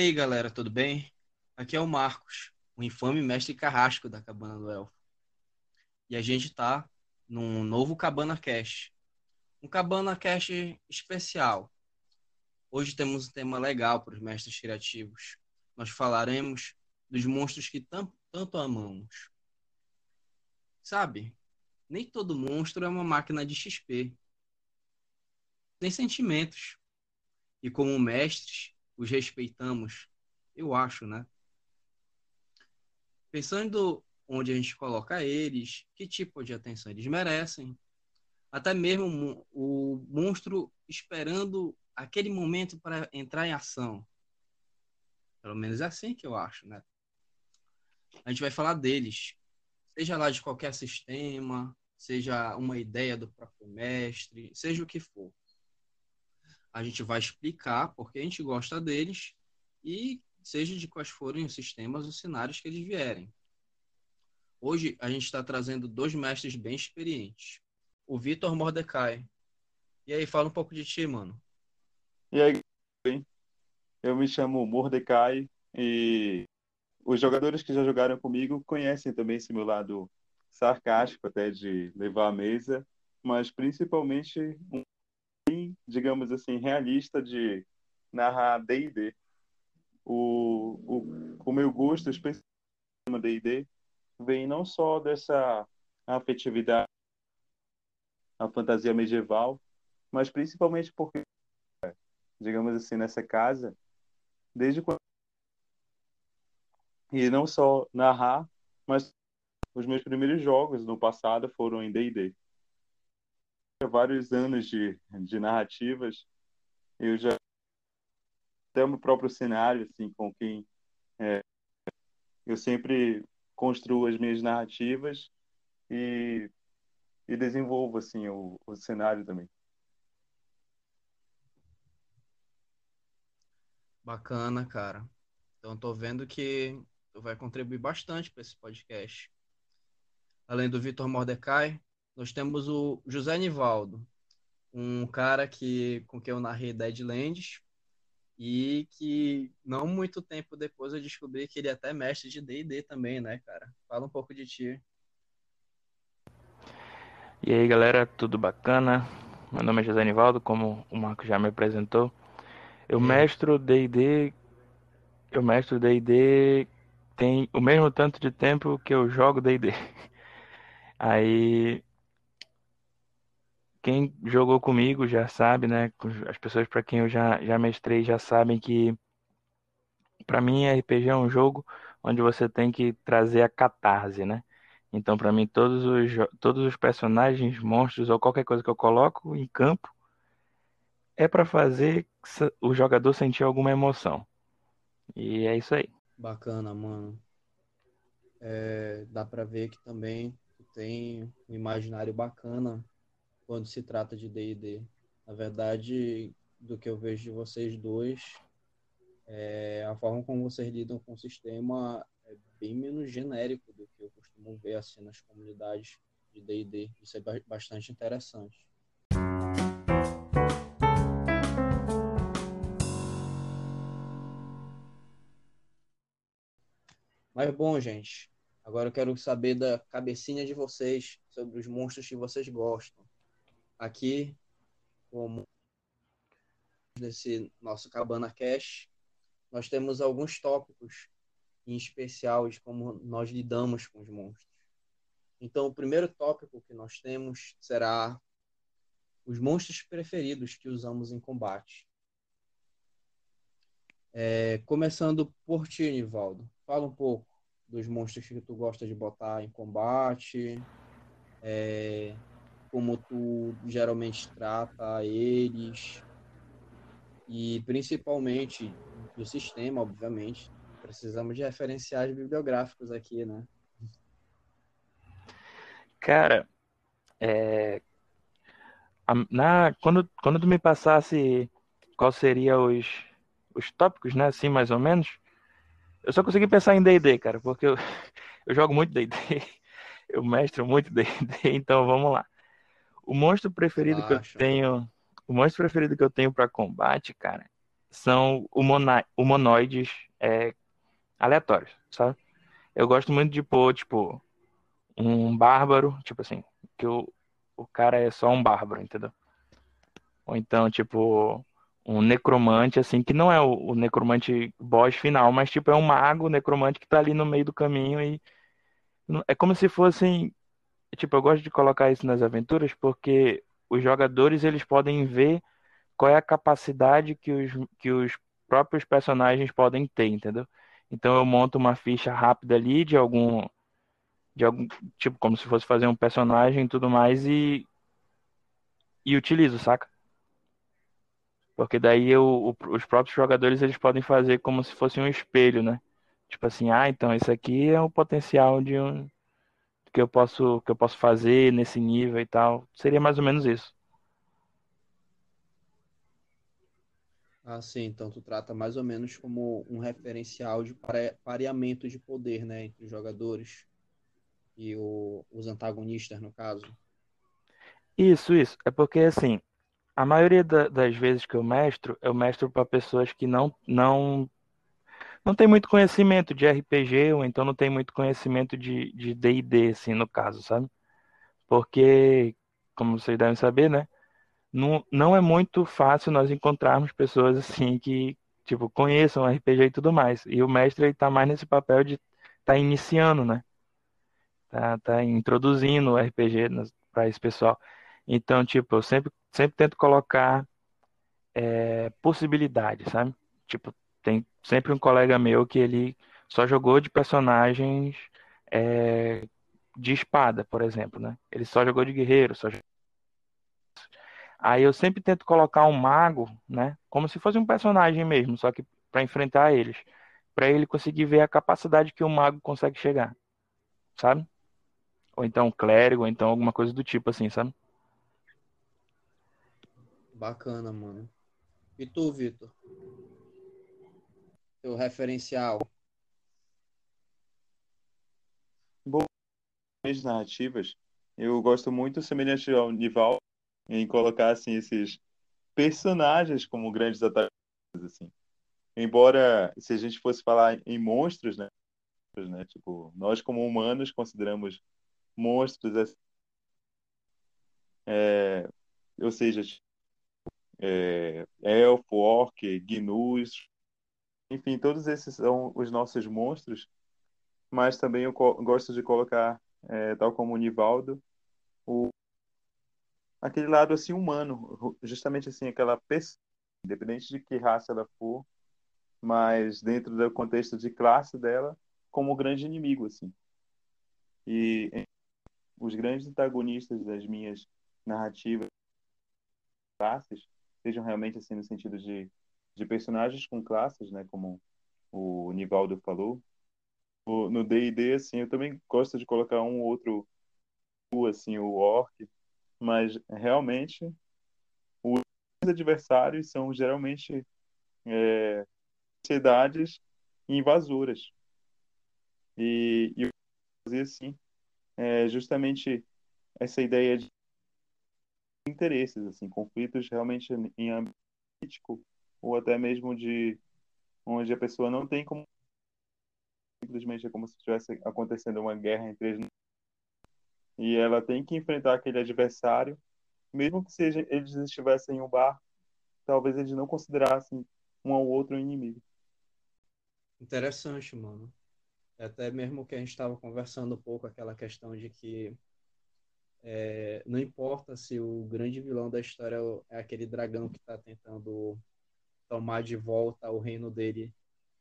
aí, galera, tudo bem? Aqui é o Marcos, o infame mestre carrasco da Cabana do Elfo. E a gente tá num novo Cabana Cash. Um Cabana Cash especial. Hoje temos um tema legal para os mestres criativos. Nós falaremos dos monstros que tanto amamos. Sabe, nem todo monstro é uma máquina de XP. Tem sentimentos. E como mestres, os respeitamos, eu acho, né? Pensando onde a gente coloca eles, que tipo de atenção eles merecem, até mesmo o monstro esperando aquele momento para entrar em ação. Pelo menos é assim que eu acho, né? A gente vai falar deles, seja lá de qualquer sistema, seja uma ideia do próprio mestre, seja o que for. A gente vai explicar porque a gente gosta deles e seja de quais forem os sistemas ou cenários que eles vierem. Hoje a gente está trazendo dois mestres bem experientes. O Vitor Mordecai. E aí, fala um pouco de ti, mano. E aí, eu me chamo Mordecai e os jogadores que já jogaram comigo conhecem também esse meu lado sarcástico até de levar a mesa, mas principalmente um digamos assim, realista de narrar D&D. O, o, o meu gosto, especialmente D&D, vem não só dessa afetividade, a fantasia medieval, mas principalmente porque, digamos assim, nessa casa, desde quando e não só narrar, mas os meus primeiros jogos no passado foram em D&D. Vários anos de, de narrativas, eu já até o próprio cenário, assim, com quem é, eu sempre construo as minhas narrativas e, e desenvolvo, assim, o, o cenário também. Bacana, cara. Então, tô vendo que tu vai contribuir bastante para esse podcast. Além do Vitor Mordecai, nós temos o José Nivaldo, um cara que com quem eu narrei Deadlands e que não muito tempo depois eu descobri que ele é até mestre de D&D também, né, cara? Fala um pouco de ti. E aí, galera, tudo bacana? Meu nome é José Nivaldo, como o Marco já me apresentou. Eu mestro D&D, eu mestro D&D tem o mesmo tanto de tempo que eu jogo D&D. Aí quem jogou comigo já sabe, né? As pessoas para quem eu já, já mestrei já sabem que para mim RPG é um jogo onde você tem que trazer a catarse, né? Então, para mim, todos os, todos os personagens, monstros ou qualquer coisa que eu coloco em campo é para fazer o jogador sentir alguma emoção. E é isso aí. Bacana, mano. É, dá para ver que também tem um imaginário bacana quando se trata de D&D. Na verdade, do que eu vejo de vocês dois, é, a forma como vocês lidam com o sistema é bem menos genérico do que eu costumo ver assim nas comunidades de D&D. Isso é bastante interessante. Mas bom, gente, agora eu quero saber da cabecinha de vocês sobre os monstros que vocês gostam. Aqui, como desse nosso Cabana Cash, nós temos alguns tópicos em especial de como nós lidamos com os monstros. Então, o primeiro tópico que nós temos será os monstros preferidos que usamos em combate. É, começando por ti, Nivaldo. Fala um pouco dos monstros que tu gosta de botar em combate, é, como tu geralmente trata eles e principalmente do sistema, obviamente. Precisamos de referenciais bibliográficos aqui, né? Cara, é, na, quando, quando tu me passasse qual seria os, os tópicos, né, assim, mais ou menos, eu só consegui pensar em D&D, cara, porque eu, eu jogo muito D&D, eu mestro muito D&D, então vamos lá. O monstro preferido Relaxa. que eu tenho, o monstro preferido que eu tenho para combate, cara, são humanoides é, aleatórios, sabe? Eu gosto muito de pôr, tipo, um bárbaro, tipo assim, que o, o cara é só um bárbaro, entendeu? Ou então, tipo, um necromante, assim, que não é o, o necromante boss final, mas, tipo, é um mago necromante que tá ali no meio do caminho e é como se fossem, tipo, eu gosto de colocar isso nas aventuras porque os jogadores, eles podem ver qual é a capacidade que os, que os próprios personagens podem ter, entendeu? Então eu monto uma ficha rápida ali de algum de algum tipo como se fosse fazer um personagem e tudo mais e e utilizo, saca? Porque daí eu, os próprios jogadores eles podem fazer como se fosse um espelho, né? Tipo assim, ah, então esse aqui é o potencial de um que eu posso que eu posso fazer nesse nível e tal. Seria mais ou menos isso. Ah, sim, então tu trata mais ou menos como um referencial de pareamento de poder, né, entre os jogadores e o, os antagonistas, no caso. Isso, isso. É porque, assim, a maioria da, das vezes que eu mestro, eu mestro para pessoas que não, não, não tem muito conhecimento de RPG, ou então não tem muito conhecimento de D&D, assim, no caso, sabe? Porque, como vocês devem saber, né, não, não é muito fácil nós encontrarmos pessoas assim que, tipo, conheçam RPG e tudo mais. E o mestre ele tá mais nesse papel de tá iniciando, né? Tá, tá introduzindo o RPG para esse pessoal. Então, tipo, eu sempre, sempre tento colocar é, possibilidades, sabe? Tipo, tem sempre um colega meu que ele só jogou de personagens é, de espada, por exemplo, né? Ele só jogou de guerreiro, só Aí eu sempre tento colocar um mago, né, como se fosse um personagem mesmo, só que para enfrentar eles, para ele conseguir ver a capacidade que o mago consegue chegar, sabe? Ou então um clérigo, ou então alguma coisa do tipo assim, sabe? Bacana, mano. E tu, Vitor? Teu referencial? Bom, as narrativas, eu gosto muito semelhante ao Nival, em colocar assim esses personagens como grandes atacantes assim. Embora se a gente fosse falar em monstros, né, né tipo, nós como humanos consideramos monstros assim, é, ou seja, é, elfo, orc, gnus, enfim, todos esses são os nossos monstros, mas também eu gosto de colocar, é, tal como o Nivaldo, o aquele lado assim humano, justamente assim aquela pessoa, independente de que raça ela for, mas dentro do contexto de classe dela, como grande inimigo assim. E os grandes antagonistas das minhas narrativas classes sejam realmente assim no sentido de de personagens com classes, né, como o Nivaldo falou. No D&D assim, eu também gosto de colocar um outro assim, o orc, mas realmente os adversários são geralmente é, sociedades invasoras. E, e eu fazer assim, é justamente essa ideia de interesses, assim, conflitos realmente em âmbito político ou até mesmo de onde a pessoa não tem como simplesmente é como se estivesse acontecendo uma guerra entre e ela tem que enfrentar aquele adversário, mesmo que seja eles estivessem em um bar, talvez eles não considerassem um ao outro inimigo. Interessante, mano. É até mesmo que a gente estava conversando um pouco aquela questão de que é, não importa se o grande vilão da história é aquele dragão que está tentando tomar de volta o reino dele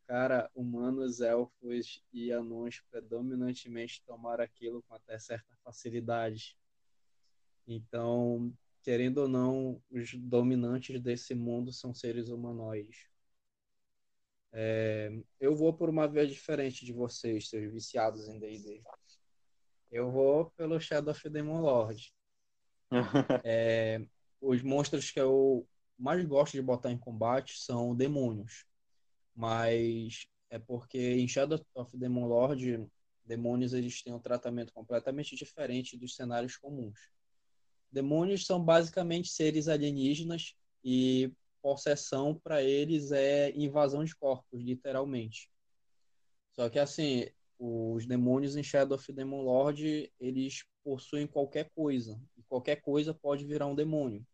Cara, humanos, elfos e anões predominantemente tomaram aquilo com até certa facilidade. Então, querendo ou não, os dominantes desse mundo são seres humanoides. É, eu vou por uma via diferente de vocês, seus viciados em D&D. Eu vou pelo Shadow of Demon Lord. é, os monstros que eu mais gosto de botar em combate são demônios mas é porque em Shadow of Demon Lord, demônios eles têm um tratamento completamente diferente dos cenários comuns. Demônios são basicamente seres alienígenas e possessão para eles é invasão de corpos, literalmente. Só que assim, os demônios em Shadow of Demon Lord, eles possuem qualquer coisa. E qualquer coisa pode virar um demônio.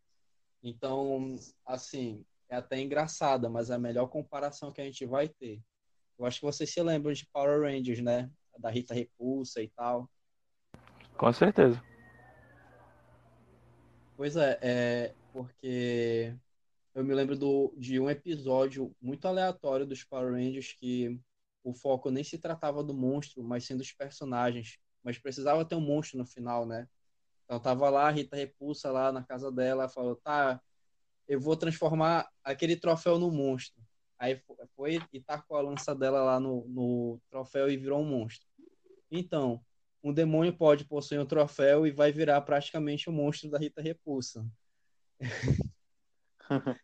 Então, assim, é até engraçada, mas é a melhor comparação que a gente vai ter. Eu acho que vocês se lembram de Power Rangers, né? Da Rita Repulsa e tal. Com certeza. Pois é, é porque eu me lembro do, de um episódio muito aleatório dos Power Rangers que o foco nem se tratava do monstro, mas sim dos personagens. Mas precisava ter um monstro no final, né? Então tava lá a Rita Repulsa lá na casa dela, falou, tá, eu vou transformar aquele troféu no monstro. Aí foi e tacou a lança dela lá no, no troféu e virou um monstro. Então, um demônio pode possuir um troféu e vai virar praticamente o um monstro da Rita Repulsa.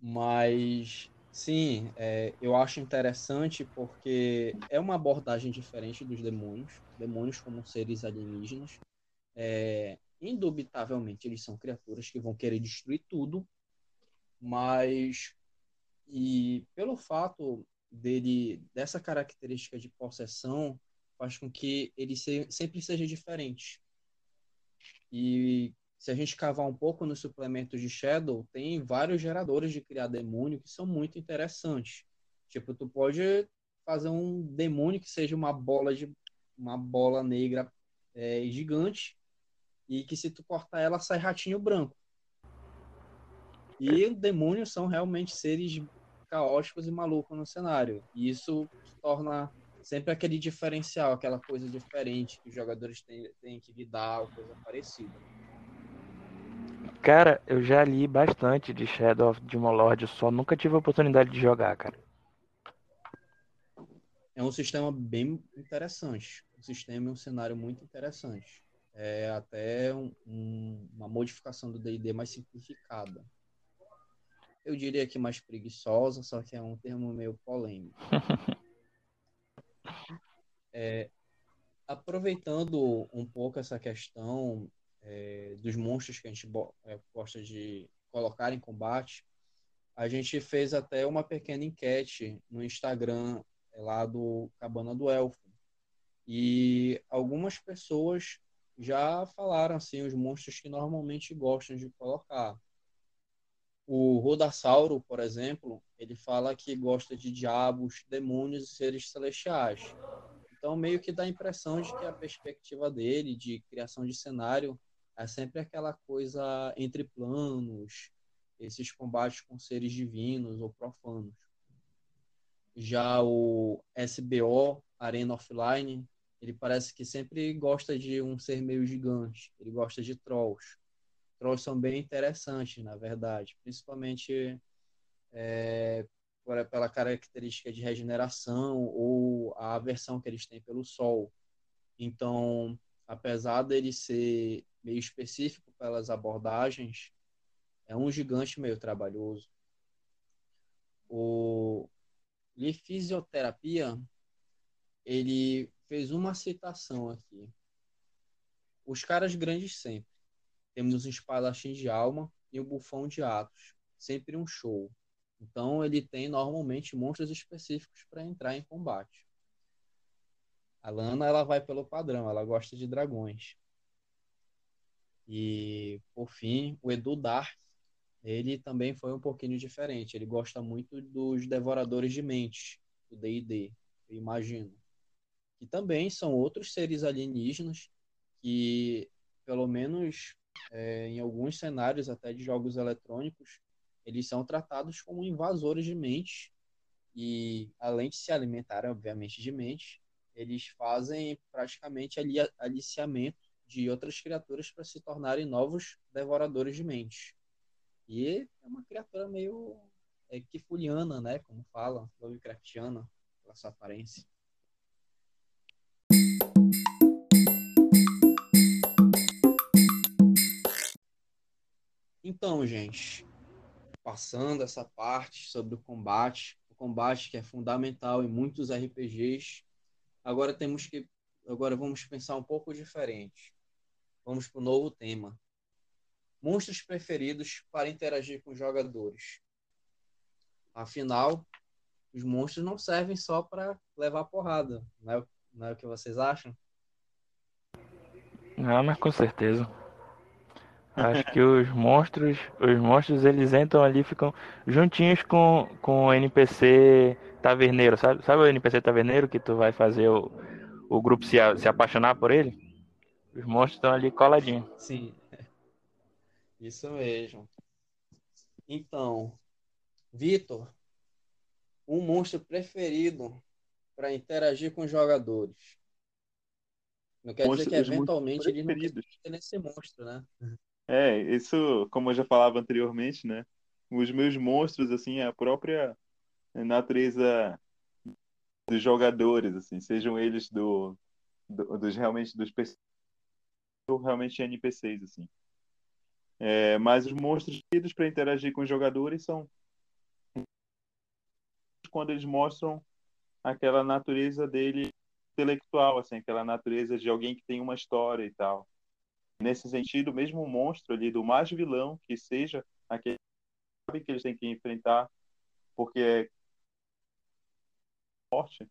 Mas, sim, é, eu acho interessante porque é uma abordagem diferente dos demônios. Demônios como seres alienígenas. É, indubitavelmente, eles são criaturas que vão querer destruir tudo, mas e pelo fato dele dessa característica de possessão faz com que ele se, sempre seja diferente. E se a gente cavar um pouco nos suplementos de Shadow, tem vários geradores de criar demônio que são muito interessantes. Tipo, tu pode fazer um demônio que seja uma bola de uma bola negra é, gigante e que se tu cortar ela sai ratinho branco. E demônios são realmente seres caóticos e malucos no cenário. E isso torna sempre aquele diferencial, aquela coisa diferente que os jogadores têm, têm que lidar, ou coisa parecida. Cara, eu já li bastante de Shadow of Demon Lord, só nunca tive a oportunidade de jogar, cara. É um sistema bem interessante. Um sistema e um cenário muito interessante. É até um, um, uma modificação do D&D mais simplificada. Eu diria que mais preguiçosa, só que é um termo meio polêmico. é, aproveitando um pouco essa questão é, dos monstros que a gente é, gosta de colocar em combate, a gente fez até uma pequena enquete no Instagram é, lá do Cabana do Elfo. E algumas pessoas já falaram assim os monstros que normalmente gostam de colocar. O Rodassauro, por exemplo, ele fala que gosta de diabos, demônios e seres celestiais. Então, meio que dá a impressão de que a perspectiva dele de criação de cenário é sempre aquela coisa entre planos, esses combates com seres divinos ou profanos. Já o SBO, Arena Offline, ele parece que sempre gosta de um ser meio gigante. Ele gosta de trolls. Trolls são bem interessantes, na verdade, principalmente é, pela característica de regeneração ou a aversão que eles têm pelo sol. Então, apesar dele ser meio específico pelas abordagens, é um gigante meio trabalhoso. O de fisioterapia, ele fez uma citação aqui. Os caras grandes sempre. Temos um espadachim de alma e um bufão de atos. Sempre um show. Então ele tem normalmente monstros específicos para entrar em combate. A Lana ela vai pelo padrão, ela gosta de dragões. E, por fim, o Edu Dark, ele também foi um pouquinho diferente. Ele gosta muito dos Devoradores de Mentes, do D&D, eu imagino. Que também são outros seres alienígenas que, pelo menos é, em alguns cenários até de jogos eletrônicos, eles são tratados como invasores de mentes e, além de se alimentarem, obviamente, de mentes, eles fazem praticamente ali aliciamento de outras criaturas para se tornarem novos devoradores de mentes. E é uma criatura meio é, kifuliana, né? Como fala, Lovecraftiana, pela sua aparência. Então, gente, passando essa parte sobre o combate, o combate que é fundamental em muitos RPGs, agora temos que agora vamos pensar um pouco diferente. Vamos para o novo tema. monstros preferidos para interagir com jogadores. Afinal, os monstros não servem só para levar porrada, não é, não é o que vocês acham? Não, mas com certeza. Acho que os monstros, os monstros eles entram ali, ficam juntinhos com, com o NPC taverneiro, sabe? Sabe o NPC taverneiro que tu vai fazer o, o grupo se, se apaixonar por ele? Os monstros estão ali coladinhos. Sim. Isso mesmo. Então, Vitor, um monstro preferido para interagir com os jogadores. Não quer dizer que eventualmente ele não quer nesse monstro, né? É, isso, como eu já falava anteriormente, né? Os meus monstros, assim, a própria natureza dos jogadores, assim, sejam eles do, do dos realmente dos ou realmente NPCs, assim. É, mas os monstros tidos para interagir com os jogadores são quando eles mostram aquela natureza dele intelectual, assim, aquela natureza de alguém que tem uma história e tal. Nesse sentido, mesmo o monstro ali do mais vilão que seja aquele que eles têm que enfrentar, porque é forte,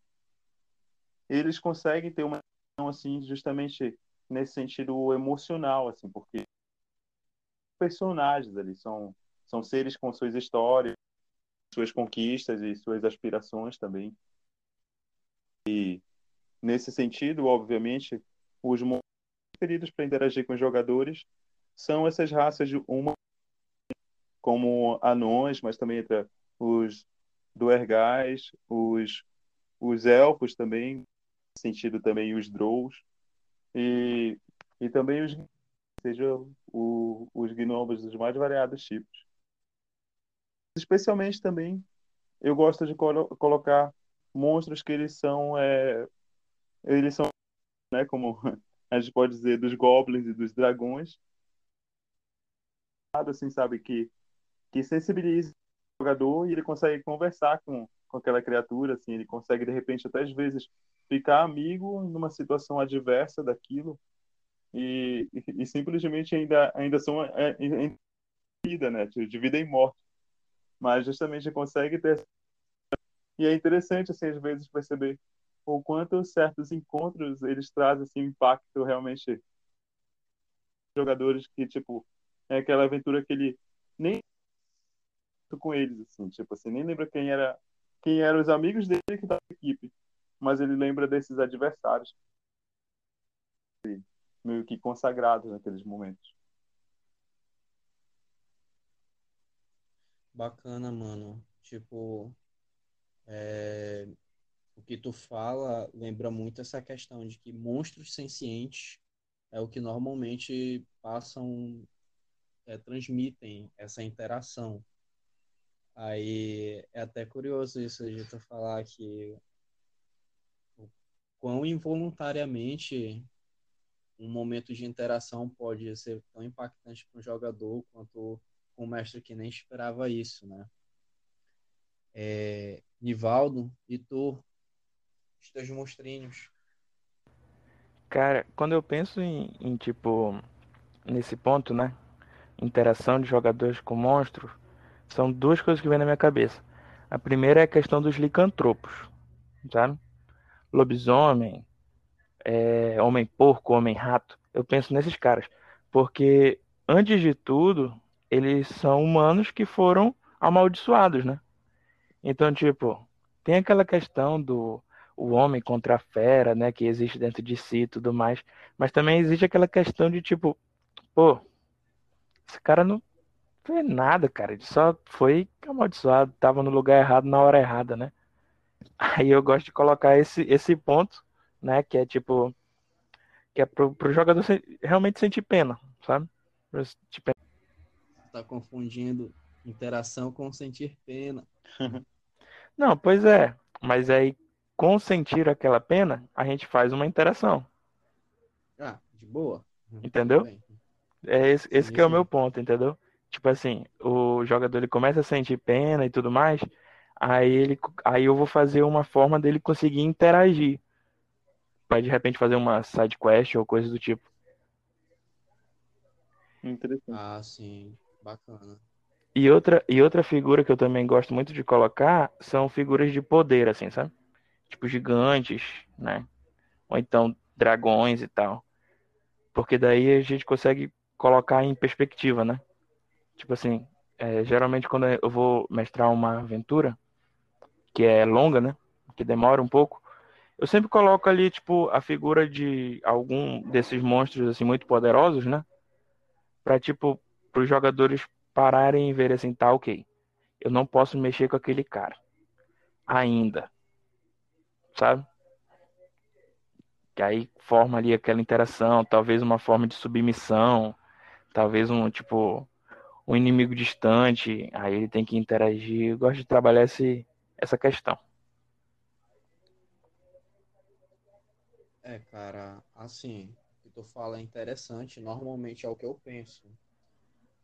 eles conseguem ter uma assim justamente nesse sentido emocional, assim, porque personagens ali são são seres com suas histórias, suas conquistas e suas aspirações também. E nesse sentido, obviamente, os preferidos para interagir com os jogadores são essas raças de uma como anões, mas também entre os duergais, os os elfos também, sentido também os drows e e também os seja o, os gnomos dos mais variados tipos. Especialmente também eu gosto de colo colocar monstros que eles são é, eles são né, como a gente pode dizer dos goblins e dos dragões. Assim sabe que que sensibiliza o jogador e ele consegue conversar com, com aquela criatura assim ele consegue de repente até às vezes ficar amigo numa situação adversa daquilo e, e, e simplesmente ainda ainda são é, em vida né de vida e morte. Mas justamente consegue ter e é interessante assim às vezes perceber o quanto certos encontros eles trazem assim, impacto realmente jogadores que tipo é aquela aventura que ele nem com eles assim tipo assim nem lembra quem era quem eram os amigos dele que da equipe mas ele lembra desses adversários. Meio que consagrados naqueles momentos. Bacana mano. Tipo é, o que tu fala lembra muito essa questão de que monstros sencientes é o que normalmente passam, é, transmitem essa interação. Aí é até curioso isso de tu falar que o quão involuntariamente um momento de interação pode ser tão impactante para um jogador quanto um mestre que nem esperava isso, né? É, Nivaldo, e tu, os teus monstrinhos? Cara, quando eu penso em, em, tipo, nesse ponto, né? Interação de jogadores com monstros, são duas coisas que vêm na minha cabeça. A primeira é a questão dos licantropos, sabe? Lobisomem, é, homem-porco, homem-rato. Eu penso nesses caras. Porque, antes de tudo, eles são humanos que foram amaldiçoados, né? Então, tipo, tem aquela questão do o homem contra a fera, né, que existe dentro de si e tudo mais, mas também existe aquela questão de tipo, pô, esse cara não fez nada, cara, ele só foi amaldiçoado, tava no lugar errado na hora errada, né? Aí eu gosto de colocar esse, esse ponto, né, que é tipo, que é pro, pro jogador realmente sentir pena, sabe? Tipo... Tá confundindo interação com sentir pena. Não, pois é. Mas aí, com sentir aquela pena, a gente faz uma interação. Ah, de boa. Entendeu? É esse, esse que é o meu ponto, entendeu? Tipo assim, o jogador ele começa a sentir pena e tudo mais, aí ele aí eu vou fazer uma forma dele conseguir interagir. Vai de repente fazer uma side quest ou coisa do tipo. Interessante. Ah, sim. Bacana. E outra, e outra figura que eu também gosto muito de colocar são figuras de poder, assim, sabe? Tipo gigantes, né? Ou então dragões e tal. Porque daí a gente consegue colocar em perspectiva, né? Tipo assim, é, geralmente quando eu vou mestrar uma aventura, que é longa, né? Que demora um pouco, eu sempre coloco ali, tipo, a figura de algum desses monstros, assim, muito poderosos, né? Pra, tipo, pros jogadores pararem e verem assim, tá, ok. Eu não posso mexer com aquele cara. Ainda. Sabe? Que aí forma ali aquela interação, talvez uma forma de submissão, talvez um, tipo, um inimigo distante, aí ele tem que interagir. Eu gosto de trabalhar esse, essa questão. É, cara, assim, o que tu fala é interessante, normalmente é o que eu penso.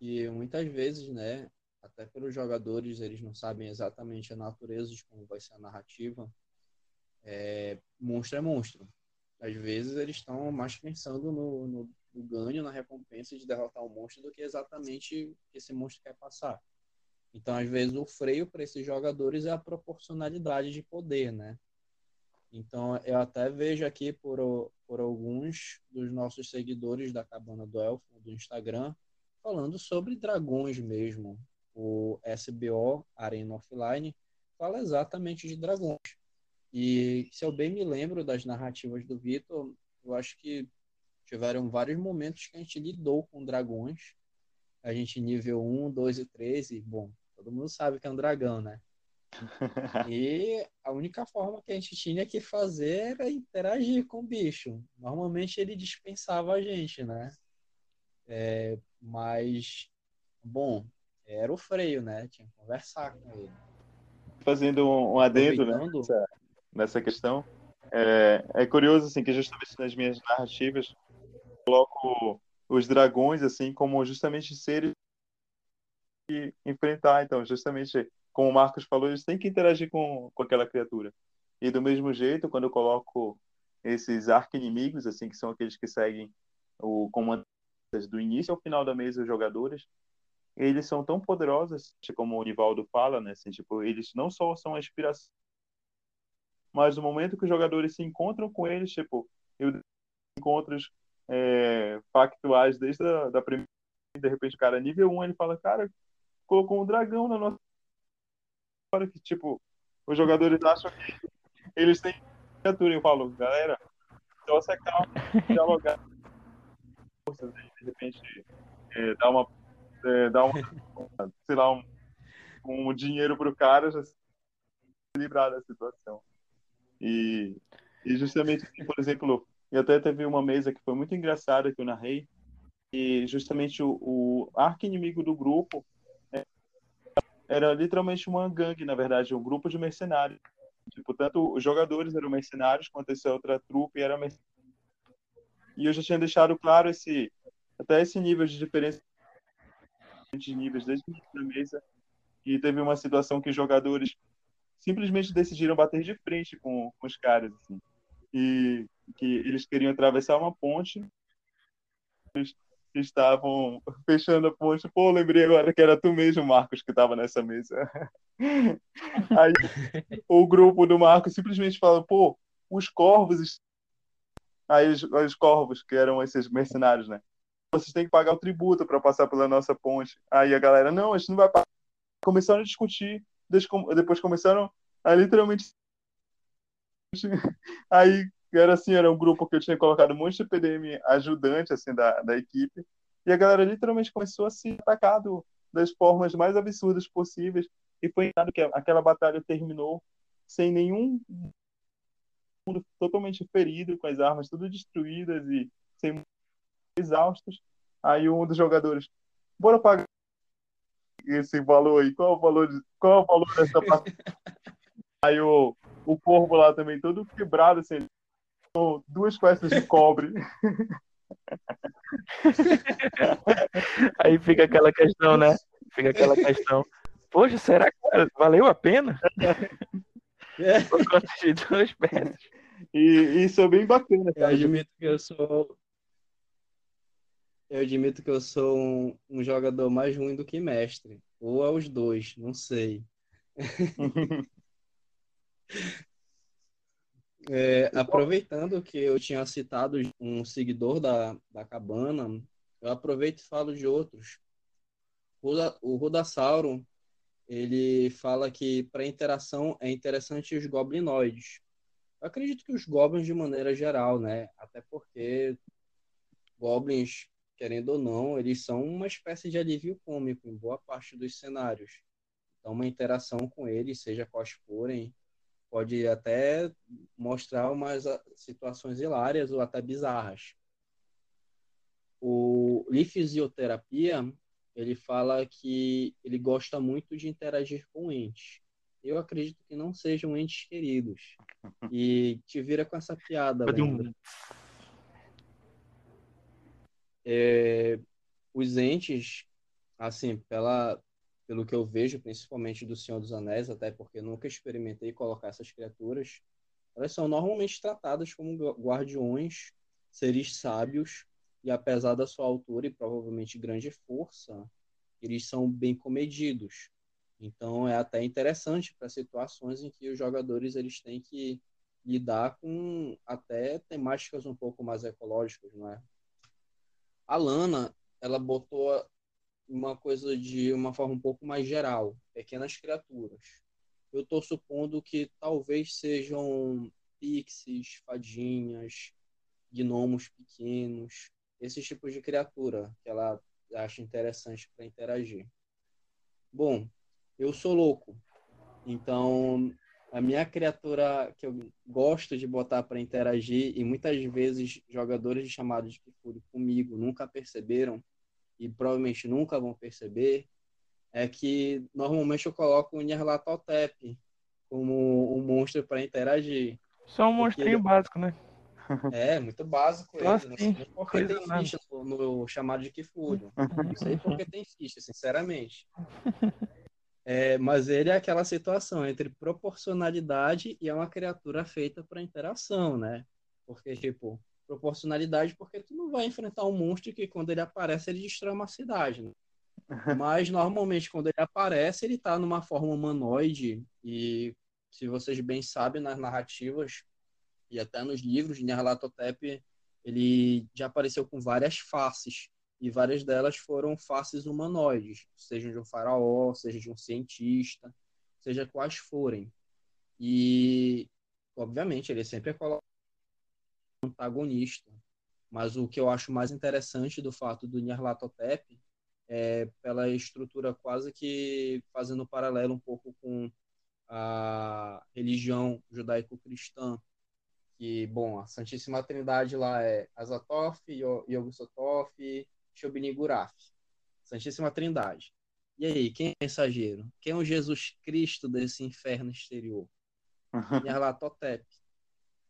E muitas vezes, né, até pelos jogadores, eles não sabem exatamente a natureza de como vai ser a narrativa. É, monstro é monstro. Às vezes eles estão mais pensando no, no, no ganho, na recompensa de derrotar o monstro do que exatamente que esse monstro quer passar. Então, às vezes, o freio para esses jogadores é a proporcionalidade de poder, né? Então, eu até vejo aqui por, por alguns dos nossos seguidores da Cabana do Elfo, do Instagram, falando sobre dragões mesmo. O SBO, Arena Offline, fala exatamente de dragões. E se eu bem me lembro das narrativas do Vitor, eu acho que tiveram vários momentos que a gente lidou com dragões. A gente nível 1, 2 e 3, e, bom, todo mundo sabe que é um dragão, né? E a única forma que a gente tinha que fazer era interagir com o bicho. Normalmente ele dispensava a gente, né? É, mas, bom, era o freio, né? Tinha que conversar com ele. Fazendo um adendo né, nessa questão, é, é, curioso assim que justamente nas minhas narrativas coloco os dragões assim como justamente seres que enfrentar. Então, justamente como o Marcos falou, eles têm que interagir com, com aquela criatura. E do mesmo jeito, quando eu coloco esses arqui-inimigos, assim, que são aqueles que seguem o comando do início ao final da mesa os jogadores, eles são tão poderosos, como o Nivaldo fala, né? Assim, tipo, eles não só são a inspiração, mas no momento que os jogadores se encontram com eles, tipo, eu encontros é, factuais desde a da primeira, de repente o cara nível 1, ele fala, cara, colocou um dragão na nossa hora que, tipo, os jogadores acham que eles têm criatura, eu falo, galera, só se acalma, dialogar de repente é, dar uma é, dar uma sei lá um, um dinheiro pro cara já se livrar da situação e, e justamente assim, por exemplo eu até teve uma mesa que foi muito engraçada que eu narrei e justamente o, o arqui-inimigo do grupo é, era literalmente uma gangue na verdade um grupo de mercenários tipo tanto os jogadores eram mercenários quanto essa outra trupe era mercenários e eu já tinha deixado claro esse até esse nível de diferença de níveis desde o início da mesa. E teve uma situação que jogadores simplesmente decidiram bater de frente com, com os caras, assim. E que eles queriam atravessar uma ponte. Eles estavam fechando a ponte. Pô, lembrei agora que era tu mesmo, Marcos, que estava nessa mesa. Aí o grupo do Marcos simplesmente fala, pô, os corvos Aí os, os corvos, que eram esses mercenários, né? Vocês têm que pagar o tributo para passar pela nossa ponte. Aí a galera, não, a gente não vai pagar. Começaram a discutir, depois começaram a literalmente. Aí era assim, era um grupo que eu tinha colocado um monte de PDM ajudante assim da, da equipe. E a galera literalmente começou a se atacar do, das formas mais absurdas possíveis. E foi que aquela batalha terminou sem nenhum totalmente ferido, com as armas tudo destruídas e sem exaustos. Aí um dos jogadores, bora pagar esse valor aí, qual é o valor, de, qual é o valor dessa partida? aí o, o corvo lá também, todo quebrado, assim, com duas peças de cobre. aí fica aquela questão, né? Fica aquela questão. Poxa, será que valeu a pena? É. Por conta de duas peças. E, isso é bem bacana. Eu admito que eu sou. Eu admito que eu sou um, um jogador mais ruim do que mestre. Ou aos dois, não sei. É, aproveitando que eu tinha citado um seguidor da, da cabana, eu aproveito e falo de outros. O Rodasauro, ele fala que para interação é interessante os goblinoides. Eu acredito que os goblins de maneira geral, né? Até porque goblins, querendo ou não, eles são uma espécie de alívio cômico em boa parte dos cenários. Então, uma interação com eles, seja quais forem, pode até mostrar umas ah, situações hilárias ou até bizarras. O Lifisioterapia, ele fala que ele gosta muito de interagir com entes. Eu acredito que não sejam entes queridos. E te vira com essa piada, é, os entes, assim, pela, pelo que eu vejo, principalmente do Senhor dos Anéis, até porque nunca experimentei colocar essas criaturas, elas são normalmente tratadas como guardiões, seres sábios, e apesar da sua altura e provavelmente grande força, eles são bem comedidos. Então é até interessante para situações em que os jogadores eles têm que lidar com até temáticas um pouco mais ecológicas, não é? A Lana, ela botou uma coisa de uma forma um pouco mais geral, pequenas criaturas. Eu estou supondo que talvez sejam pixies, fadinhas, gnomos pequenos, esses tipos de criatura que ela acha interessante para interagir. Bom, eu sou louco, então a minha criatura que eu gosto de botar para interagir e muitas vezes jogadores de chamados de Kifuri comigo nunca perceberam e provavelmente nunca vão perceber, é que normalmente eu coloco o Nyarlathotep como um monstro para interagir. Só um monstrinho ele... básico, né? É, muito básico ele. Assim, não sei porque tem ficha no, no, chamado de Kifúrio. Não sei porque tem ficha, sinceramente. É, mas ele é aquela situação entre proporcionalidade e é uma criatura feita para interação, né? Porque, tipo, proporcionalidade porque tu não vai enfrentar um monstro que quando ele aparece ele destrói uma cidade, né? Mas normalmente quando ele aparece ele tá numa forma humanoide e se vocês bem sabem nas narrativas e até nos livros de Nyarlathotep ele já apareceu com várias faces e várias delas foram faces humanoides, seja de um faraó, seja de um cientista, seja quais forem. E obviamente ele sempre é colocado antagonista. Mas o que eu acho mais interessante do fato do Nyarlathotep é pela estrutura quase que fazendo paralelo um pouco com a religião judaico-cristã, que, bom, a Santíssima Trindade lá é Azatoth, Yog-Sothoth Shobni-Guraf. Santíssima Trindade. E aí, quem é mensageiro? Quem é o Jesus Cristo desse inferno exterior? Nyarlathotep.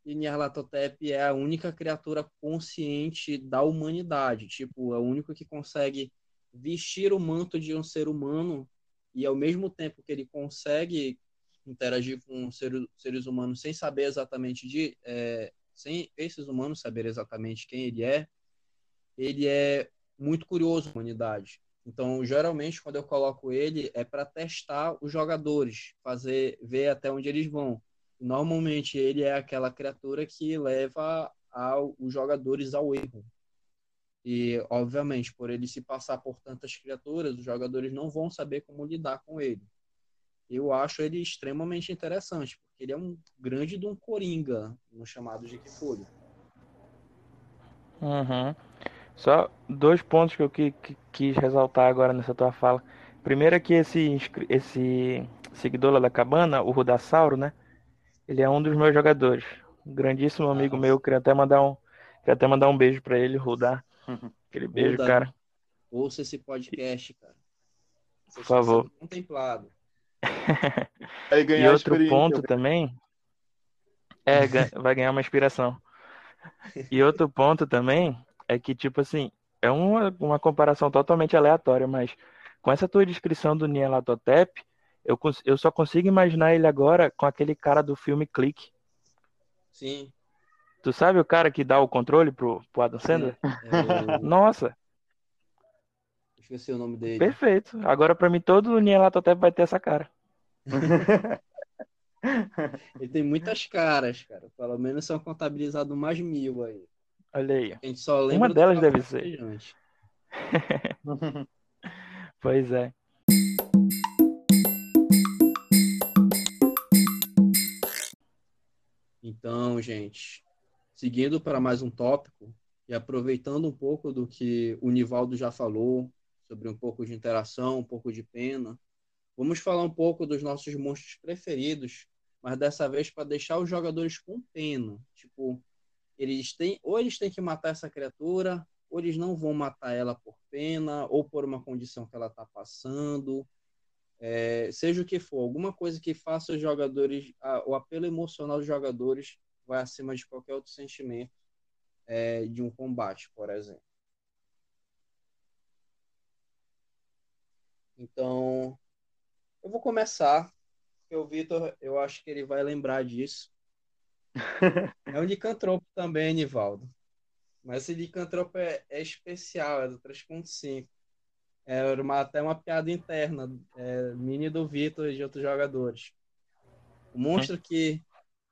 E Nyarlathotep é a única criatura consciente da humanidade. Tipo, é o único que consegue vestir o manto de um ser humano e ao mesmo tempo que ele consegue interagir com seres humanos sem saber exatamente de é, sem esses humanos saber exatamente quem ele é ele é muito curioso com humanidade então geralmente quando eu coloco ele é para testar os jogadores fazer ver até onde eles vão normalmente ele é aquela criatura que leva ao, os jogadores ao erro. E, obviamente, por ele se passar por tantas criaturas, os jogadores não vão saber como lidar com ele. Eu acho ele extremamente interessante, porque ele é um grande de um coringa, no chamado de Kifuri. Uhum. Só dois pontos que eu que, que, quis ressaltar agora nessa tua fala. Primeiro é que esse, esse seguidor lá da cabana, o Rudasauro, né? Ele é um dos meus jogadores. Um grandíssimo amigo Nossa. meu. Queria até mandar um, queria até mandar um beijo para ele, Rudar. Aquele beijo, Ruda, cara. Ouça esse podcast, cara. Por favor. Contemplado. e outro ponto também. É, vai ganhar uma inspiração. E outro ponto também é que, tipo assim, é uma, uma comparação totalmente aleatória, mas com essa tua descrição do Nyarlathotep, eu, eu só consigo imaginar ele agora com aquele cara do filme Clique. Sim. Tu sabe o cara que dá o controle pro, pro Adam Sandler? É, é... Nossa, Esqueci o nome dele. Perfeito. Agora, pra mim, todo Nyarlathotep vai ter essa cara. Ele tem muitas caras, cara. Pelo menos são contabilizados mais mil aí. Olha aí. A gente só lembra Uma delas deve ser. Pois é. Então, gente, seguindo para mais um tópico e aproveitando um pouco do que o Nivaldo já falou sobre um pouco de interação, um pouco de pena, vamos falar um pouco dos nossos monstros preferidos, mas dessa vez para deixar os jogadores com pena. Tipo, eles têm ou eles têm que matar essa criatura, ou eles não vão matar ela por pena, ou por uma condição que ela está passando. É, seja o que for, alguma coisa que faça os jogadores, a- o apelo emocional dos jogadores vai acima de qualquer outro sentimento é, de um combate, por exemplo. Então, eu vou começar, porque o Vitor, eu acho que ele vai lembrar disso. É um licantropo também, Nivaldo. Mas esse licantropo é, é especial, é do 3.5. É uma, até uma piada interna, é, mini do Vitor e de outros jogadores. O monstro que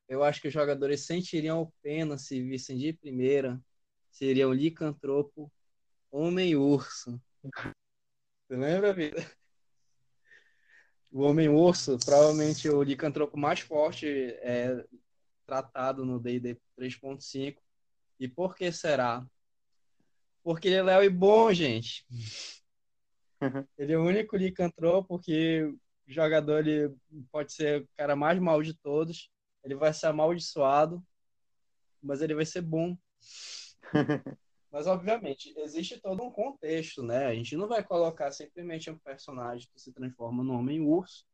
eu acho que os jogadores sentiriam pena se vissem de primeira seria o licantropo Homem-Urso. Você lembra, Vitor? O Homem-Urso, provavelmente o licantropo mais forte é tratado no D&D 3.5. E por que será? Porque ele é léu e bom, gente. Ele é o único licantropo que o jogador ele pode ser o cara mais mal de todos. Ele vai ser amaldiçoado, mas ele vai ser bom. Mas, obviamente, existe todo um contexto, né? A gente não vai colocar simplesmente um personagem que se transforma no Homem-Urso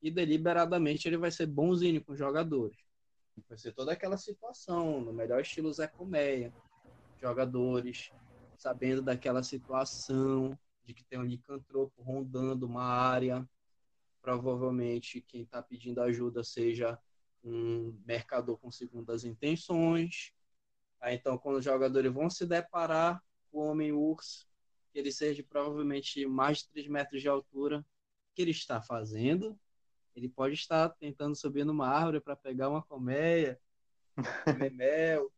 e deliberadamente ele vai ser bonzinho com os jogadores. Vai ser toda aquela situação, no melhor estilo Zé Colmeia. Jogadores sabendo daquela situação de que tem um licantropo rondando uma área. Provavelmente quem está pedindo ajuda seja um mercador com segundas intenções. Aí, então, quando os jogadores vão se deparar com o Homem-Urso, que ele seja provavelmente mais de 3 metros de altura, o que ele está fazendo? Ele pode estar tentando subir numa árvore para pegar uma colmeia, comer mel.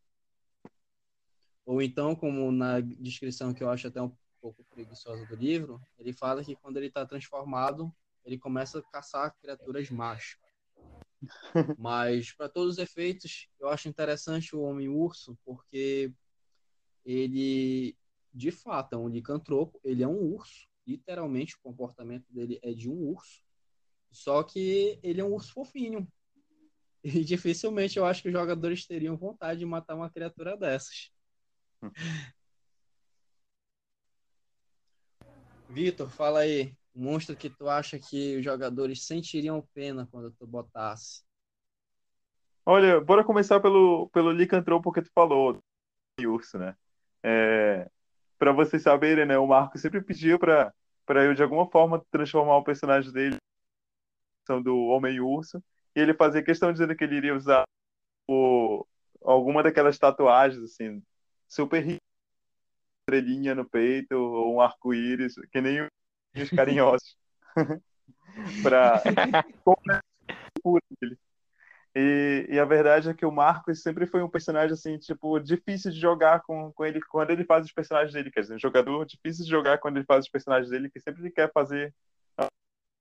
Ou então, como na descrição que eu acho até um pouco preguiçosa do livro, ele fala que quando ele está transformado, ele começa a caçar criaturas macho. Mas, para todos os efeitos, eu acho interessante o Homem-Urso, porque ele, de fato, é um licantropo, ele é um urso, literalmente o comportamento dele é de um urso, só que ele é um urso fofinho. E dificilmente eu acho que os jogadores teriam vontade de matar uma criatura dessas. Vitor, fala aí. Monstro que tu acha que os jogadores sentiriam pena quando tu botasse? Olha, bora começar pelo, pelo licantropo que tu falou, do urso, né? É, para vocês saberem, né, o Marco sempre pediu para para eu de alguma forma transformar o personagem dele são do Homem-Urso, e ele fazia questão dizendo que ele iria usar o, alguma daquelas tatuagens assim, super estrelinha no peito ou um arco-íris, que nem os carinhosos. para E, e a verdade é que o Marcos sempre foi um personagem assim, tipo, difícil de jogar com, com ele quando ele faz os personagens dele, quer dizer, um jogador difícil de jogar quando ele faz os personagens dele, que sempre quer fazer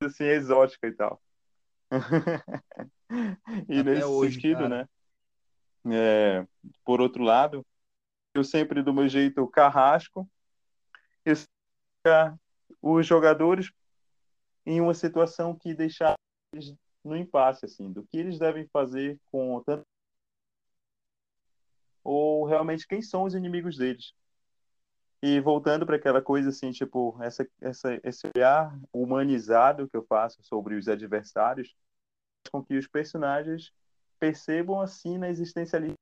assim exótica e tal. e Até nesse hoje, sentido, cara. né? é, por outro lado, eu sempre do meu jeito carrasco, eu os jogadores em uma situação que deixar eles no impasse, assim, do que eles devem fazer com tanto ou realmente quem são os inimigos deles. E voltando para aquela coisa assim, tipo, essa, essa, esse olhar humanizado que eu faço sobre os adversários, com que os personagens percebam assim na existencialidade.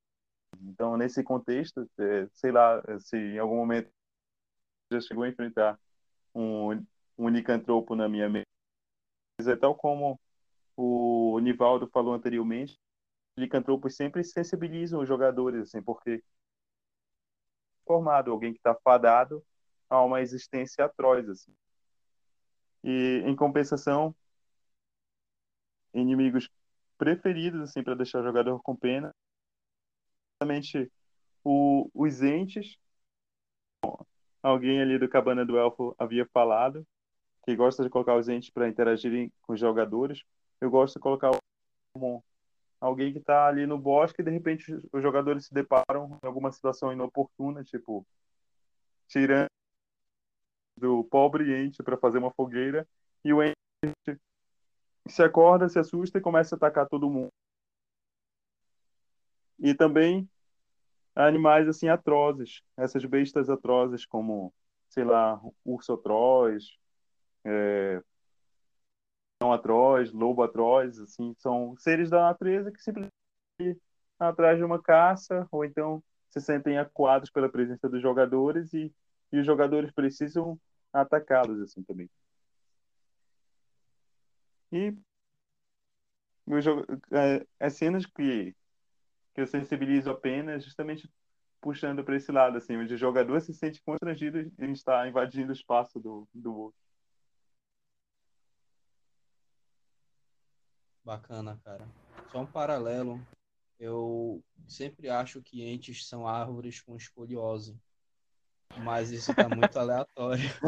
Então, nesse contexto, é, sei lá, se em algum momento já chegou a enfrentar um, um licantropo na minha mesa, é tal como o Nivaldo falou anteriormente, licantropos sempre sensibilizam os jogadores, assim, porque formado, alguém que está fadado a uma existência atroz. Assim. E, em compensação, inimigos preferidos assim para deixar o jogador com pena, justamente o, os entes. Alguém ali do Cabana do Elfo havia falado que gosta de colocar os entes para interagirem com os jogadores. Eu gosto de colocar como alguém que está ali no bosque e de repente os jogadores se deparam em alguma situação inoportuna, tipo tirando do pobre ente para fazer uma fogueira e o ente se acorda, se assusta e começa a atacar todo mundo. E também animais assim atrozes, essas bestas atrozes como, sei lá, urso atroz, é, atroz, lobo atroz, assim, são seres da natureza que simplesmente atrás de uma caça ou então se sentem acuados pela presença dos jogadores e, e os jogadores precisam atacá-los assim também. E jogo, é, é cenas que, que eu sensibilizo apenas justamente puxando para esse lado, assim, onde o jogador se sente constrangido em estar invadindo o espaço do, do outro. Bacana, cara. Só um paralelo. Eu sempre acho que entes são árvores com escoliose. Mas isso tá muito aleatório.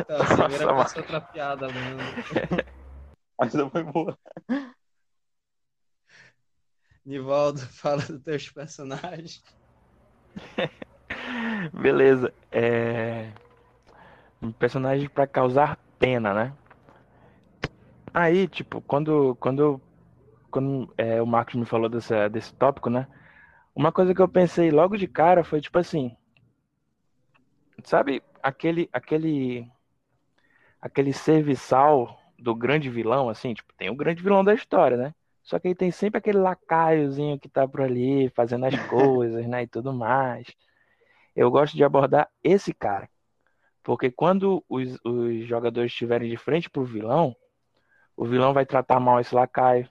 então, assim, Nossa, era passou outra piada, mano. Essa foi boa. Nivaldo, fala dos teus personagens. Beleza. É... Um personagem para causar pena, né? Aí, tipo, quando, quando, quando é, o Marcos me falou dessa, desse tópico, né? Uma coisa que eu pensei logo de cara foi tipo assim, sabe aquele aquele aquele serviçal do grande vilão, assim, tipo, tem o grande vilão da história, né? Só que aí tem sempre aquele lacaiozinho que tá por ali, fazendo as coisas, né, e tudo mais. Eu gosto de abordar esse cara. Porque quando os, os jogadores estiverem de frente pro vilão, o vilão vai tratar mal esse lacaio.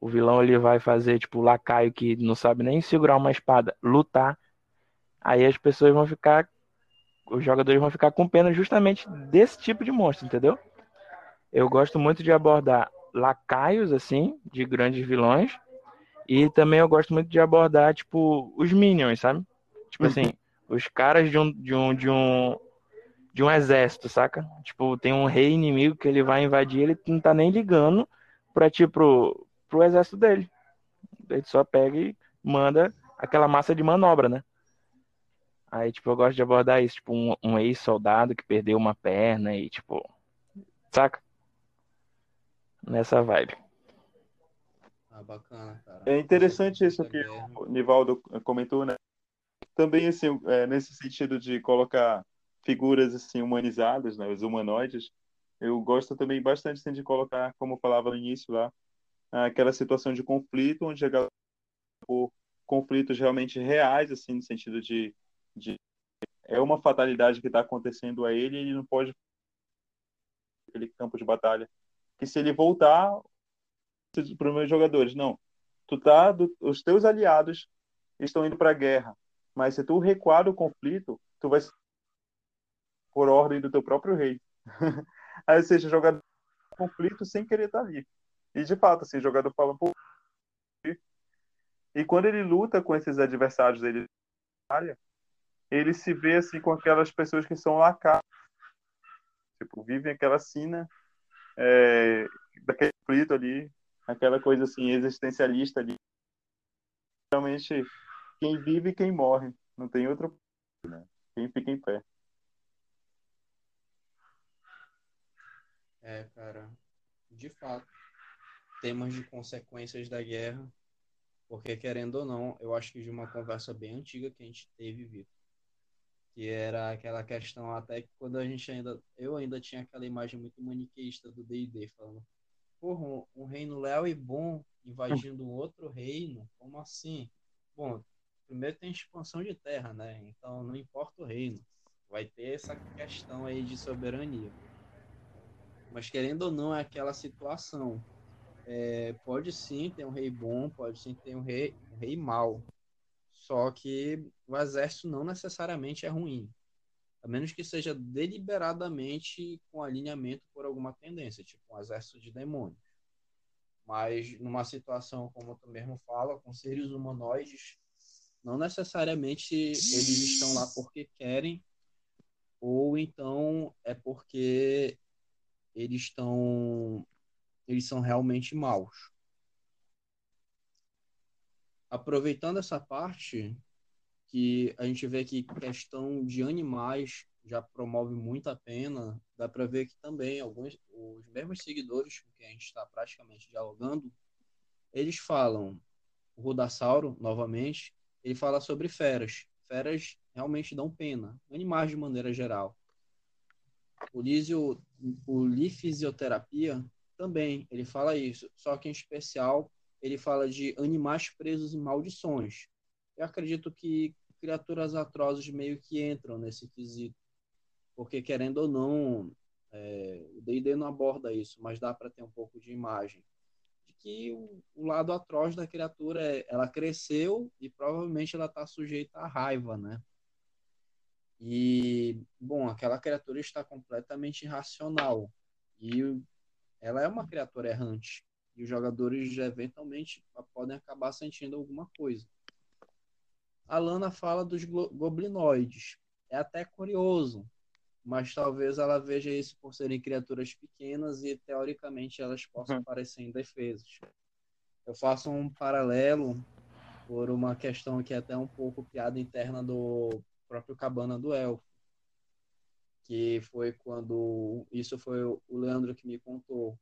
O vilão ele vai fazer, tipo, o lacaio que não sabe nem segurar uma espada, lutar. Aí as pessoas vão ficar. Os jogadores vão ficar com pena justamente desse tipo de monstro, entendeu? Eu gosto muito de abordar lacaios, assim, de grandes vilões. E também eu gosto muito de abordar, tipo, os minions, sabe? Tipo uhum. assim, os caras de um, de um, de um, de um exército, saca? Tipo, tem um rei inimigo que ele vai invadir, ele não tá nem ligando pra, tipo, pro exército dele. Ele só pega e manda aquela massa de manobra, né? Aí, tipo, eu gosto de abordar isso, tipo, um, um ex-soldado que perdeu uma perna e, tipo, saca? Nessa vibe. Ah, bacana, cara. É interessante isso que o Nivaldo comentou, né? Também, assim, é, nesse sentido de colocar figuras assim humanizadas, né, os humanoides, eu gosto também bastante assim, de colocar, como falava no início lá, aquela situação de conflito onde a galera por conflitos realmente reais, assim, no sentido de, de é uma fatalidade que está acontecendo a ele ele não pode aquele campo de batalha. Que se ele voltar para os meus jogadores, não, tu tá, do, os teus aliados estão indo para a guerra, mas se tu recuar do conflito, tu vai por ordem do teu próprio rei. Aí, ou seja, jogador conflito sem querer estar tá ali. E de fato, assim, o jogador fala, pô. E quando ele luta com esses adversários dele, ele se vê assim com aquelas pessoas que são lacais, tipo, vivem aquela sina é, daquele conflito ali, aquela coisa assim existencialista ali. Realmente, quem vive e quem morre, não tem outro, né? Quem fica em pé. É, cara, de fato, temas de consequências da guerra, porque querendo ou não, eu acho que de uma conversa bem antiga que a gente teve, Vitor, que era aquela questão até que quando a gente ainda, eu ainda tinha aquela imagem muito maniqueísta do D&D, falando, porra, um reino leal e bom invadindo outro reino, como assim? Bom, primeiro tem expansão de terra, né? Então não importa o reino, vai ter essa questão aí de soberania. Mas querendo ou não, é aquela situação. É, pode sim ter um rei bom, pode sim ter um rei, um rei mau. Só que o exército não necessariamente é ruim. A menos que seja deliberadamente com alinhamento por alguma tendência, tipo um exército de demônios. Mas numa situação, como tu mesmo fala, com seres humanoides, não necessariamente eles estão lá porque querem, ou então é porque eles estão eles são realmente maus. Aproveitando essa parte, que a gente vê que questão de animais já promove muita pena, dá para ver que também alguns os mesmos seguidores quem a gente está praticamente dialogando, eles falam, o Rodassauro, novamente, ele fala sobre feras. Feras realmente dão pena, animais de maneira geral. O, lisio, o Lifisioterapia também, ele fala isso, só que em especial ele fala de animais presos em maldições. Eu acredito que criaturas atrozes meio que entram nesse quesito, porque querendo ou não, é, o D&D não aborda isso, mas dá para ter um pouco de imagem de que o, o, lado atroz da criatura é, ela cresceu e provavelmente ela está sujeita à raiva, né? E bom, aquela criatura está completamente irracional e ela é uma criatura errante e os jogadores eventualmente podem acabar sentindo alguma coisa. A Lana fala dos goblinoides. É até curioso, mas talvez ela veja isso por serem criaturas pequenas e teoricamente elas possam uhum. parecer indefesas. Eu faço um paralelo por uma questão que é até um pouco piada interna do próprio Cabana do Elfo, que foi quando isso foi o Leandro que me contou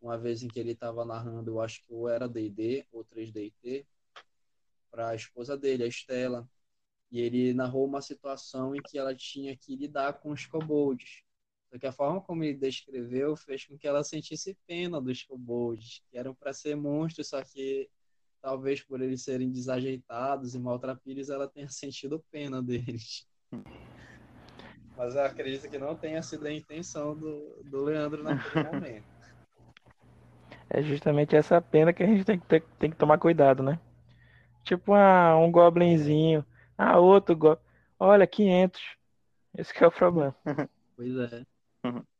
uma vez em que ele estava narrando, eu acho que ou era D&D ou 3DT, para a esposa dele, a Estela, e ele narrou uma situação em que ela tinha que lidar com os kobolds. Só que a forma como ele descreveu fez com que ela sentisse pena dos kobolds, que eram para ser monstros, só que talvez por eles serem desajeitados e maltrapilhos, ela tenha sentido pena deles. Mas eu acredito que não tenha sido a intenção do, do Leandro naquele momento. É justamente essa pena que a gente tem que, ter, tem que tomar cuidado, né? Tipo ah, um goblinzinho. Ah, outro goblin. Olha, 500. Esse que é o problema. Pois é.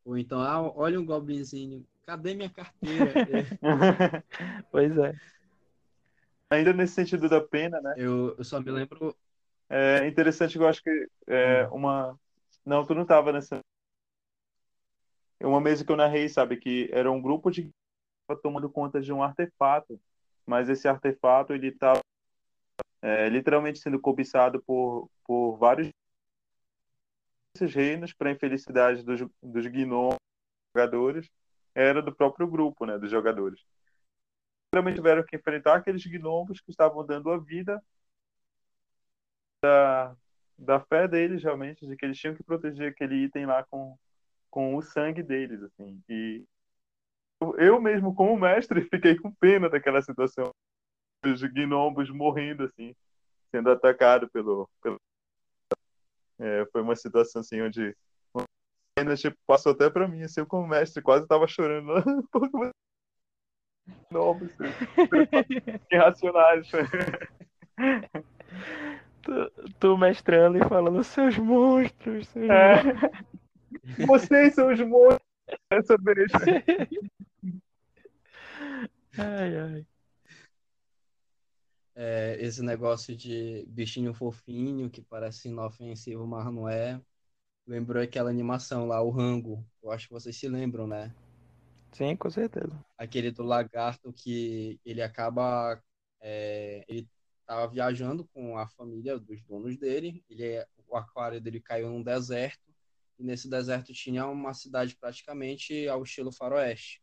Ou então, ah, olha um goblinzinho. Cadê minha carteira? pois é. Ainda nesse sentido da pena, né? Eu, eu só me lembro. É interessante que eu acho que é, uma. Não, tu não tava nessa. Uma mesa que eu narrei, sabe? Que era um grupo de tomando conta de um artefato, mas esse artefato ele estava é, literalmente sendo cobiçado por, por vários reinos para infelicidade dos, dos gnomos jogadores era do próprio grupo, né, dos jogadores. Literalmente tiveram que enfrentar aqueles gnomos que estavam dando a vida da, da fé deles realmente, de que eles tinham que proteger aquele item lá com, com o sangue deles, assim. E eu mesmo, como mestre, fiquei com pena daquela situação. Os gnomos morrendo, assim, sendo atacado pelo. pelo... É, foi uma situação assim onde tipo, passou até para mim, assim, eu como mestre quase estava chorando. Assim, irracionais. tu, tu mestrando e falando, seus monstros. Seus é. monstros. Vocês são os monstros dessa vez. ai, ai. É, esse negócio de bichinho fofinho, que parece inofensivo, mas não é. Lembrou aquela animação lá, o Rango. Eu acho que vocês se lembram, né? Sim, com certeza. Aquele do lagarto que ele acaba. É, ele estava viajando com a família dos donos dele. Ele, é, o aquário dele caiu num deserto. E nesse deserto tinha uma cidade praticamente ao estilo faroeste.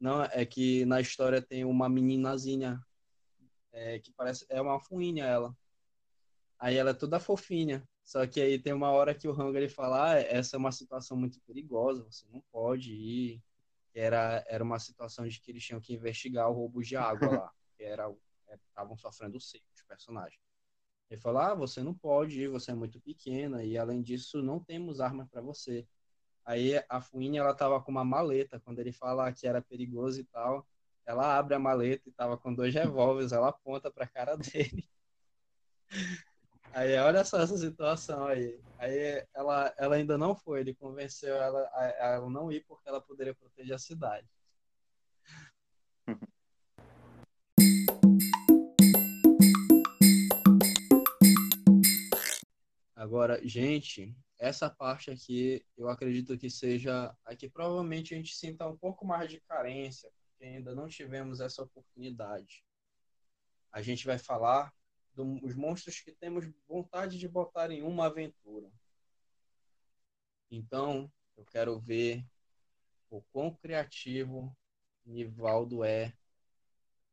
Não, é que na história tem uma meninazinha é, que parece é uma fuinha ela. Aí ela é toda fofinha. Só que aí tem uma hora que o Rango ele fala: ah, essa é uma situação muito perigosa, você não pode ir. Era, era uma situação de que eles tinham que investigar o roubo de água lá. Que era estavam é, sofrendo seco os personagens. Ele falou: ah, você não pode ir, você é muito pequena e além disso não temos armas para você. Aí a Fuinha ela tava com uma maleta, quando ele fala que era perigoso e tal, ela abre a maleta e tava com dois revólveres, ela aponta pra cara dele. Aí olha só essa situação aí. Aí ela, ela ainda não foi, ele convenceu ela a, a não ir porque ela poderia proteger a cidade. Agora, gente, essa parte aqui eu acredito que seja a que provavelmente a gente sinta um pouco mais de carência, porque ainda não tivemos essa oportunidade. A gente vai falar dos monstros que temos vontade de botar em uma aventura. Então, eu quero ver o quão criativo Nivaldo é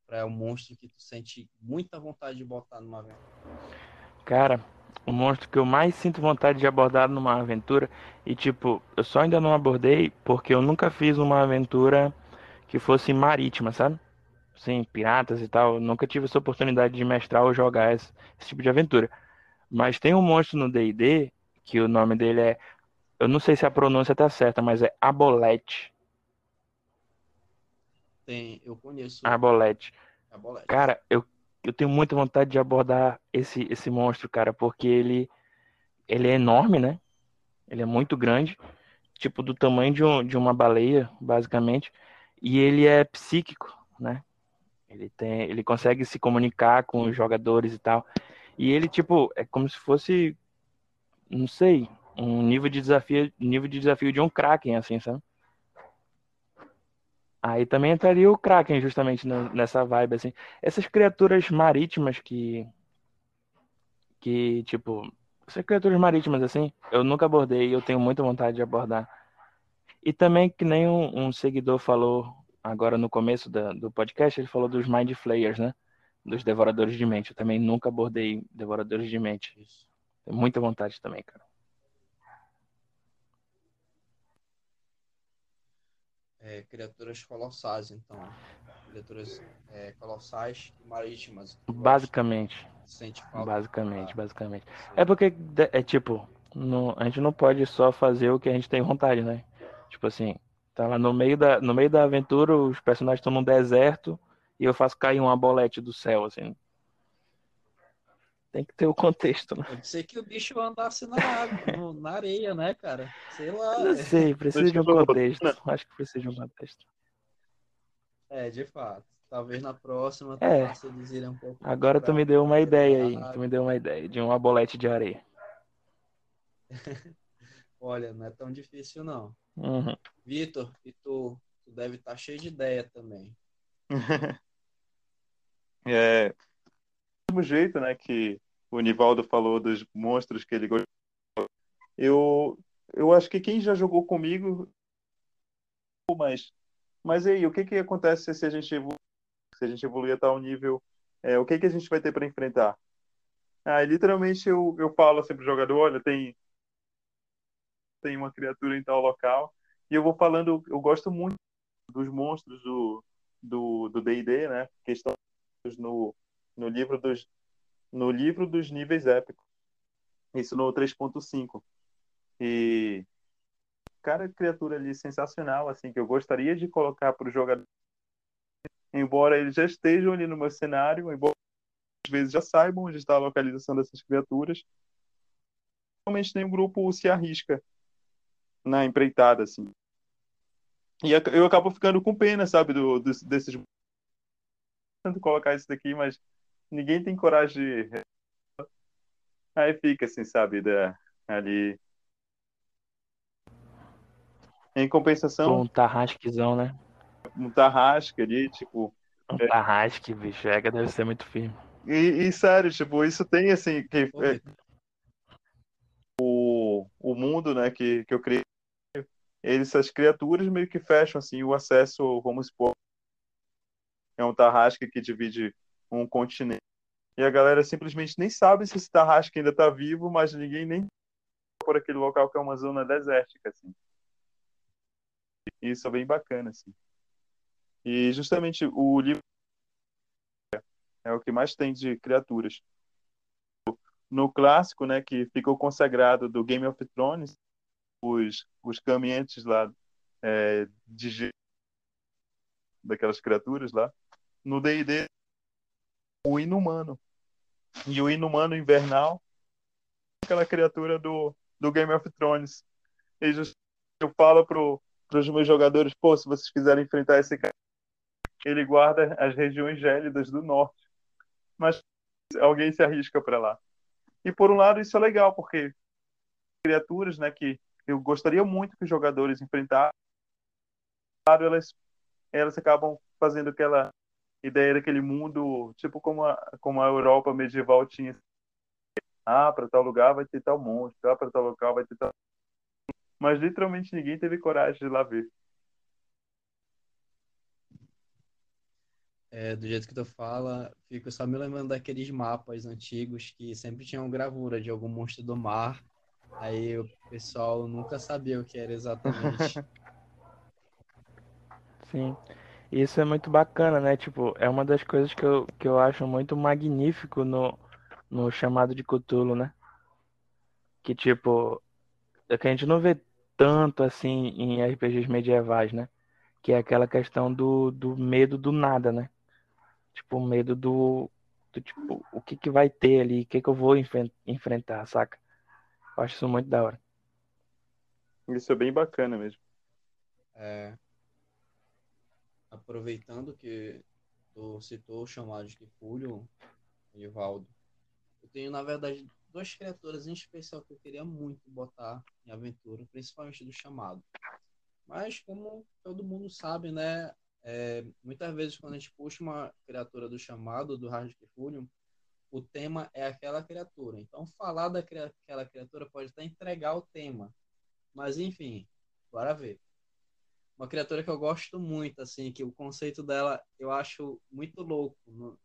para o um monstro que tu sente muita vontade de botar numa aventura. Cara, o monstro que eu mais sinto vontade de abordar numa aventura e tipo, eu só ainda não abordei porque eu nunca fiz uma aventura que fosse marítima, sabe? Sim, piratas e tal. Nunca tive essa oportunidade de mestrar ou jogar esse, esse tipo de aventura. Mas tem um monstro no D&D que o nome dele é eu não sei se a pronúncia tá certa, mas é Abolete. Tem, eu conheço. Abolete. Abolete. Cara, eu, eu tenho muita vontade de abordar esse, esse monstro, cara, porque ele, ele é enorme, né? Ele é muito grande, tipo do tamanho de, um, de uma baleia, basicamente. E ele é psíquico, né? Ele, tem, ele consegue se comunicar com os jogadores e tal. E ele, tipo, é como se fosse, não sei, um nível de desafio, nível de desafio de um Kraken, assim, sabe? Aí também entraria o Kraken justamente nessa vibe, assim. Essas criaturas marítimas que. Que, tipo. Essas criaturas marítimas, assim, eu nunca abordei e eu tenho muita vontade de abordar. E também, que nem um, um seguidor falou agora no começo da, do podcast, ele falou dos Mind Flayers, né? Dos Devoradores de Mente. Eu também nunca abordei Devoradores de Mente. Tenho muita vontade também, cara. é, criaturas colossais, então. Criaturas é, colossais e marítimas. Basicamente. Basicamente, basicamente. É porque, é tipo, no, a gente não pode só fazer o que a gente tem vontade, né? Tipo assim, tá lá no meio da, no meio da aventura, os personagens estão num deserto e eu faço cair uma bolete do céu, assim. Tem que ter o contexto, né? Pode ser que o bicho andasse na água, na areia, né, cara? Sei lá. Não sei, precisa de um contexto. Acho que precisa de um contexto. É, de fato. Talvez na próxima é. um pouco. Agora tu me deu uma ideia aí. Tu me deu uma ideia de uma bolete de areia. Olha, não é tão difícil não. Uhum. Vitor, e tu, tu deve estar tá cheio de ideia também. é, do mesmo jeito, né, que o Nivaldo falou dos monstros que ele gostou. Eu, eu acho que quem já jogou comigo, mas, mas aí, o que que acontece se a gente evolui, se a gente evoluir a tal nível? É, o que que a gente vai ter para enfrentar? Ah, literalmente eu, eu falo assim pro jogador, olha, tem tem uma criatura em tal local e eu vou falando, eu gosto muito dos monstros do do D&D, né? Que estão no no livro dos no livro dos níveis épicos. Isso no 3.5. E cara, criatura ali sensacional, assim, que eu gostaria de colocar para o jogador. Embora eles já estejam ali no meu cenário, embora às vezes já saibam onde está a localização dessas criaturas, realmente nenhum grupo se arrisca na empreitada, assim. E eu acabo ficando com pena, sabe, do, do desses. Tanto colocar isso daqui, mas ninguém tem coragem de. Aí fica assim, sabe, da, ali. Em compensação. Um tarrasquezão, né? Um tarrasque ali, tipo. Um é... tarrasque, bicho, é deve ser muito firme. E, e, sério, tipo, isso tem assim. Que, é, o, o mundo, né, que, que eu criei, essas criaturas meio que fecham assim o acesso, vamos supor, é um tarrasque que divide um continente. E a galera simplesmente nem sabe se esse Tarrasque ainda está vivo, mas ninguém nem por aquele local que é uma zona desértica, assim. Isso é bem bacana, assim. E justamente o livro é o que mais tem de criaturas. No clássico, né, que ficou consagrado do Game of Thrones, os, os caminhantes lá é, de daquelas criaturas lá, no D&D o inumano. E o inumano invernal aquela criatura do, do Game of Thrones. E eu falo pro, pros meus jogadores, pô, se vocês quiserem enfrentar esse cara, ele guarda as regiões gélidas do norte. Mas alguém se arrisca para lá. E por um lado isso é legal, porque criaturas, né, que eu gostaria muito que os jogadores enfrentassem, elas elas acabam fazendo aquela ideia daquele mundo, tipo como a, como a Europa medieval tinha. Ah, para tal lugar vai ter tal monstro, ah, para tal local vai ter tal. Mas literalmente ninguém teve coragem de lá ver. É, do jeito que tu fala, fico só me lembrando daqueles mapas antigos que sempre tinham gravura de algum monstro do mar. Aí o pessoal nunca sabia o que era exatamente. Sim. Isso é muito bacana, né? Tipo, é uma das coisas que eu, que eu acho muito magnífico no, no chamado de Cthulhu, né? Que, tipo, é que a gente não vê tanto assim em RPGs medievais, né? Que é aquela questão do, do medo do nada, né? Tipo, medo do, do tipo, o que que vai ter ali, o que que eu vou enfrentar, saca? Eu acho isso muito da hora. Isso é bem bacana mesmo. É, aproveitando que tu citou o chamado de Kifulho, Ivaldo, eu tenho, na verdade, duas criaturas em especial que eu queria muito botar em aventura, principalmente do chamado. Mas, como todo mundo sabe, né? É, muitas vezes, quando a gente puxa uma criatura do chamado, do Hard Kifulho, o tema é aquela criatura. Então, falar daquela criatura pode até entregar o tema. Mas, enfim, bora ver uma criatura que eu gosto muito, assim, que o conceito dela eu acho muito louco. No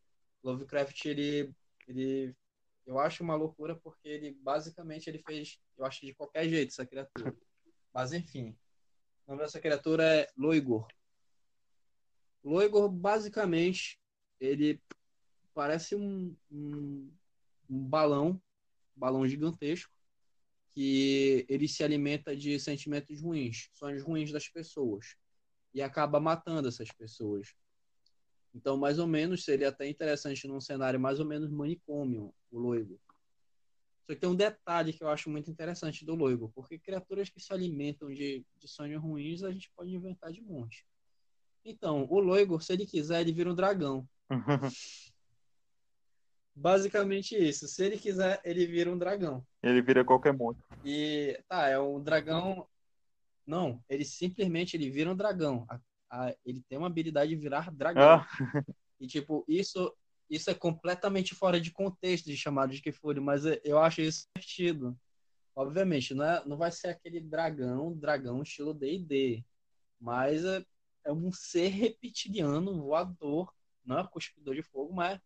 Lovecraft, ele, ele, eu acho uma loucura porque ele, basicamente, ele fez, eu acho, de qualquer jeito essa criatura. Mas, enfim, o nome dessa criatura é Loigor. Loigor, basicamente, ele parece um, um, um balão, balão gigantesco, que ele se alimenta de sentimentos ruins, sonhos ruins das pessoas e acaba matando essas pessoas. Então, mais ou menos, seria até interessante num cenário mais ou menos manicômio, o Loigo. Só que tem um detalhe que eu acho muito interessante do Loigo, porque criaturas que se alimentam de, de sonhos ruins, a gente pode inventar de monte. Então, o Loigo, se ele quiser, ele vira um dragão. Basicamente isso. Se ele quiser, ele vira um dragão. Ele vira qualquer monstro. E tá, é um dragão. Não, ele simplesmente ele vira um dragão. A, a, ele tem uma habilidade de virar dragão. Ah. E tipo, isso isso é completamente fora de contexto de chamado de Kifuri, mas eu acho isso divertido. Obviamente, não, é, não vai ser aquele dragão, dragão estilo D&D, mas é, é um ser reptiliano, voador, não é cuspidor de fogo, mas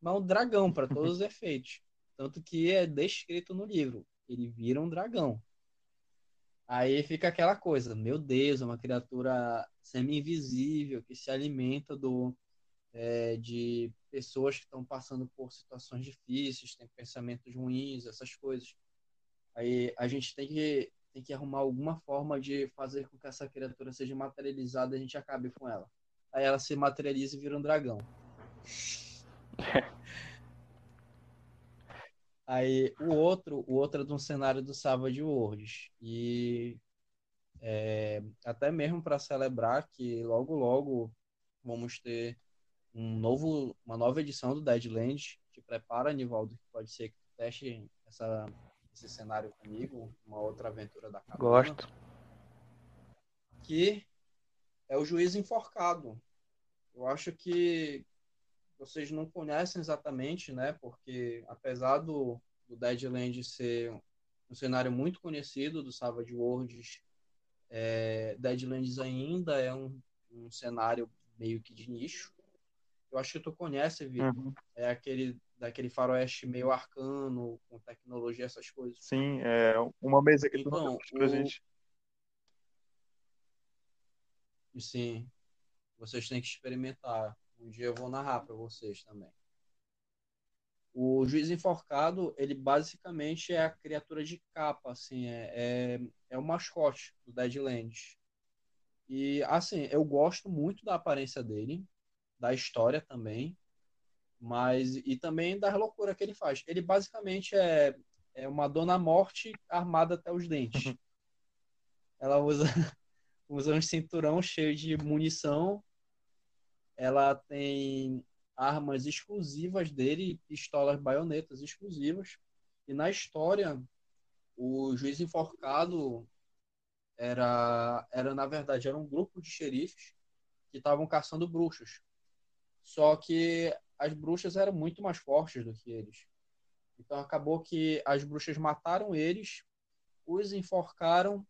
mas um dragão para todos os efeitos. Tanto que é descrito no livro. Ele vira um dragão. Aí fica aquela coisa, meu Deus, é uma criatura semi-invisível que se alimenta do, é, de pessoas que estão passando por situações difíceis, tem pensamentos ruins, essas coisas. Aí a gente tem que, tem que arrumar alguma forma de fazer com que essa criatura seja materializada e a gente acabe com ela. Aí ela se materializa e vira um dragão. Aí o outro, o outro é de um cenário do Savage Worlds. E é, até mesmo para celebrar que logo logo vamos ter um novo, uma nova edição do Deadlands. Te prepara, Nivaldo, que pode ser que teste essa, esse cenário comigo, uma outra aventura da cabana. Gosto. Que é o Juiz Enforcado. Eu acho que vocês não conhecem exatamente, né? Porque apesar do, do Deadland ser um cenário muito conhecido do Savage Worlds, é, Deadlands ainda é um, um cenário meio que de nicho. Eu acho que tu conhece, Vitor. Uhum. É aquele daquele faroeste meio arcano, com tecnologia, essas coisas. Sim, é uma mesa que então, tu pra o... gente. Sim, vocês têm que experimentar. Um dia eu vou narrar para vocês também. O juiz enforcado, ele basicamente é a criatura de capa, assim, é, é, é o mascote do Deadlands. E, assim, eu gosto muito da aparência dele, da história também, mas e também da loucura que ele faz. Ele basicamente é, é uma Dona Morte armada até os dentes. Ela usa, usa um cinturão cheio de munição. Ela tem armas exclusivas dele, pistolas baionetas exclusivas. E na história, o juiz enforcado era, era na verdade, era um grupo de xerifes que estavam caçando bruxas. Só que as bruxas eram muito mais fortes do que eles. Então acabou que as bruxas mataram eles, os enforcaram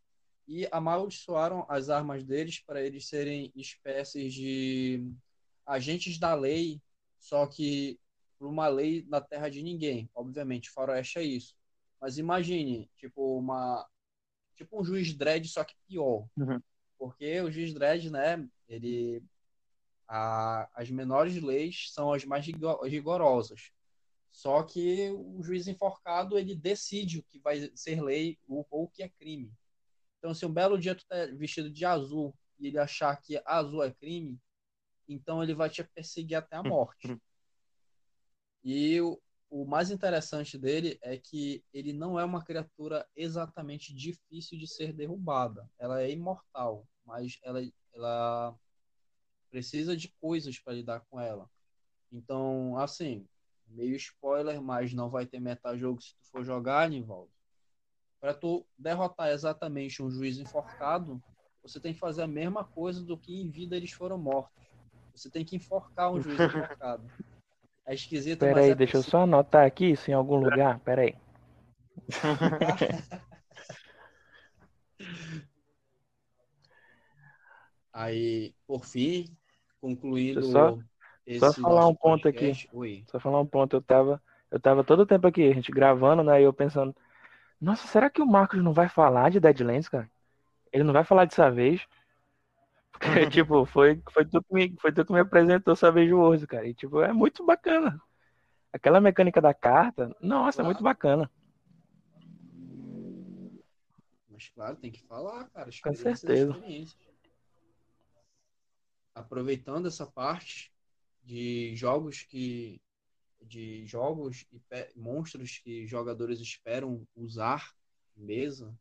e amaldiçoaram as armas deles para eles serem espécies de agentes da lei, só que por uma lei na terra de ninguém. Obviamente, faroeste é isso. Mas imagine, tipo, uma tipo um juiz dread, só que pior. Uhum. Porque o juiz dread, né, ele a, as menores leis são as mais rigorosas. Só que o juiz enforcado, ele decide o que vai ser lei ou, ou o que é crime. Então, se um belo dia tu tá vestido de azul e ele achar que azul é crime, então ele vai te perseguir até a morte. E o, o mais interessante dele é que ele não é uma criatura exatamente difícil de ser derrubada. Ela é imortal, mas ela, ela precisa de coisas para lidar com ela. Então, assim, meio spoiler, mas não vai ter metajogo se tu for jogar, Nivaldo. Para tu derrotar exatamente um juiz enforcado, você tem que fazer a mesma coisa do que em vida eles foram mortos. Você tem que enforcar um juiz enforcado. É esquisito, Pera mas aí, é deixa eu possível. só anotar aqui isso em algum lugar. Pera aí. Aí, por fim, eu só- esse só falar um ponto podcast- Oi. Só falar um ponto, eu tava, eu tava todo o tempo aqui, a gente gravando, né? E eu pensando, nossa, será que o Marcos não vai falar de Deadlands, cara? Ele não vai falar dessa vez? Porque, tipo, foi, foi, tu que me, foi tu que me apresentou essa vez o World, cara. E, tipo, é muito bacana. Aquela mecânica da carta, nossa, é muito bacana. Mas claro, tem que falar, cara. Com certeza. Aproveitando essa parte de jogos que de jogos e monstros que jogadores esperam usar mesa,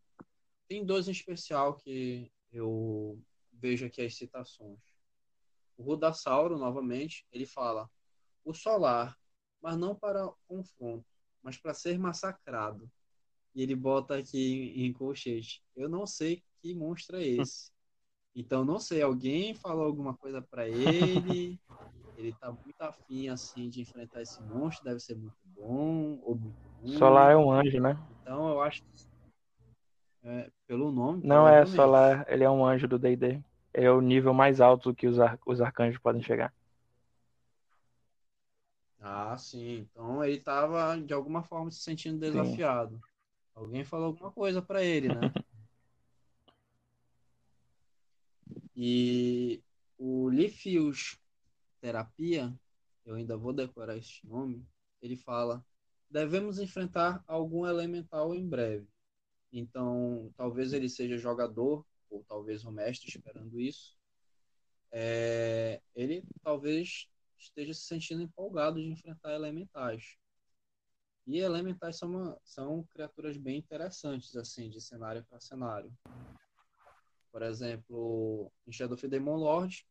tem dois em especial que eu vejo aqui as citações. O Rudassauro, novamente, ele fala: o solar, mas não para confronto, mas para ser massacrado. E ele bota aqui em, em colchete. Eu não sei que monstro é esse. Então, não sei, alguém falou alguma coisa para ele. Ele tá muito afim, assim, de enfrentar esse monstro. Deve ser muito bom ou muito ruim. Solar é um anjo, né? Então, eu acho que, é, pelo nome. Não é provavelmente. Solar, ele é um anjo do D&D. É o nível mais alto que os, ar- os arcanjos podem chegar. Ah, sim. Então, ele tava, de alguma forma, se sentindo desafiado. Alguém falou alguma coisa para ele, né? E o Lifius Terapia, eu ainda vou decorar este nome, ele fala: devemos enfrentar algum elemental em breve. Então, talvez ele seja jogador, ou talvez o mestre esperando isso. É, ele talvez esteja se sentindo empolgado de enfrentar elementais. E elementais são, uma- são criaturas bem interessantes, assim, de cenário para cenário. Por exemplo, em Shadow of the Demon Lord,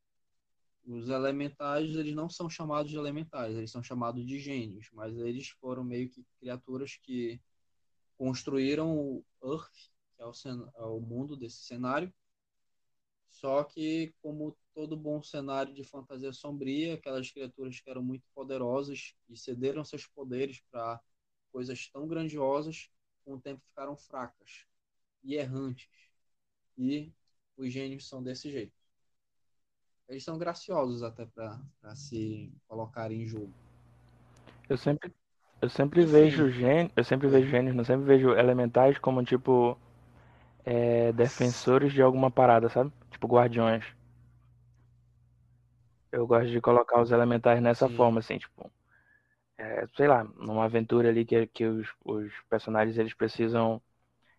os elementais, eles não são chamados de elementais, eles são chamados de gênios, mas eles foram meio que criaturas que construíram o Earth, que é o, é o mundo desse cenário. Só que, como todo bom cenário de fantasia sombria, aquelas criaturas que eram muito poderosas e cederam seus poderes para coisas tão grandiosas, com o tempo ficaram fracas e errantes. E os gênios são desse jeito. Eles são graciosos até para se colocarem em jogo. Eu sempre, eu sempre Enfim. vejo gênios, eu sempre vejo gênios, não sempre vejo elementais como tipo é, defensores de alguma parada, sabe? Tipo guardiões. Eu gosto de colocar os elementais nessa Sim. forma, assim, tipo, é, sei lá, numa aventura ali que, que os, os personagens eles precisam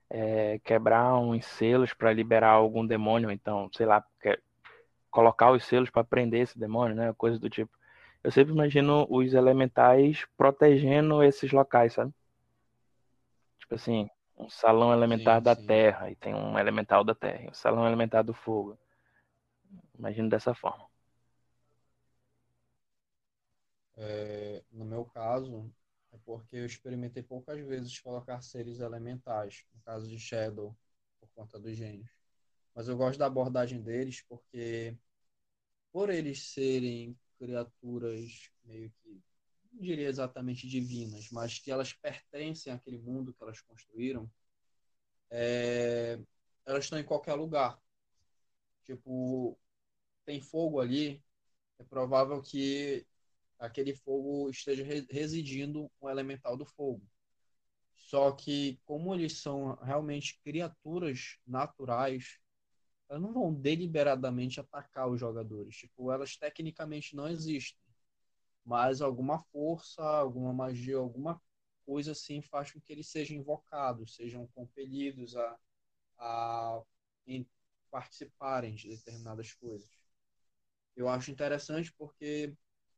é, quebrar uns selos para liberar algum demônio, então, sei lá, que- colocar os selos para prender esse demônio, né? Coisa do tipo. Eu sempre imagino os elementais protegendo esses locais, sabe? Tipo assim, um salão elementar Sim, da sim. terra e tem um elemental da terra, um salão elementar do fogo. Imagino dessa forma. É, no meu caso, é porque eu experimentei poucas vezes colocar seres elementais, no caso de Shadow, por conta dos gênios. Mas eu gosto da abordagem deles porque, por eles serem criaturas meio que, não diria exatamente divinas, mas que elas pertencem àquele mundo que elas construíram, é, elas estão em qualquer lugar. Tipo, tem fogo ali, é provável que aquele fogo esteja residindo um elemental do fogo. Só que, como eles são realmente criaturas naturais, elas não vão deliberadamente atacar os jogadores. Tipo, elas tecnicamente não existem. Mas alguma força, alguma magia, alguma coisa assim faz com que eles sejam invocados, sejam compelidos a, a participarem de determinadas coisas. Eu acho interessante porque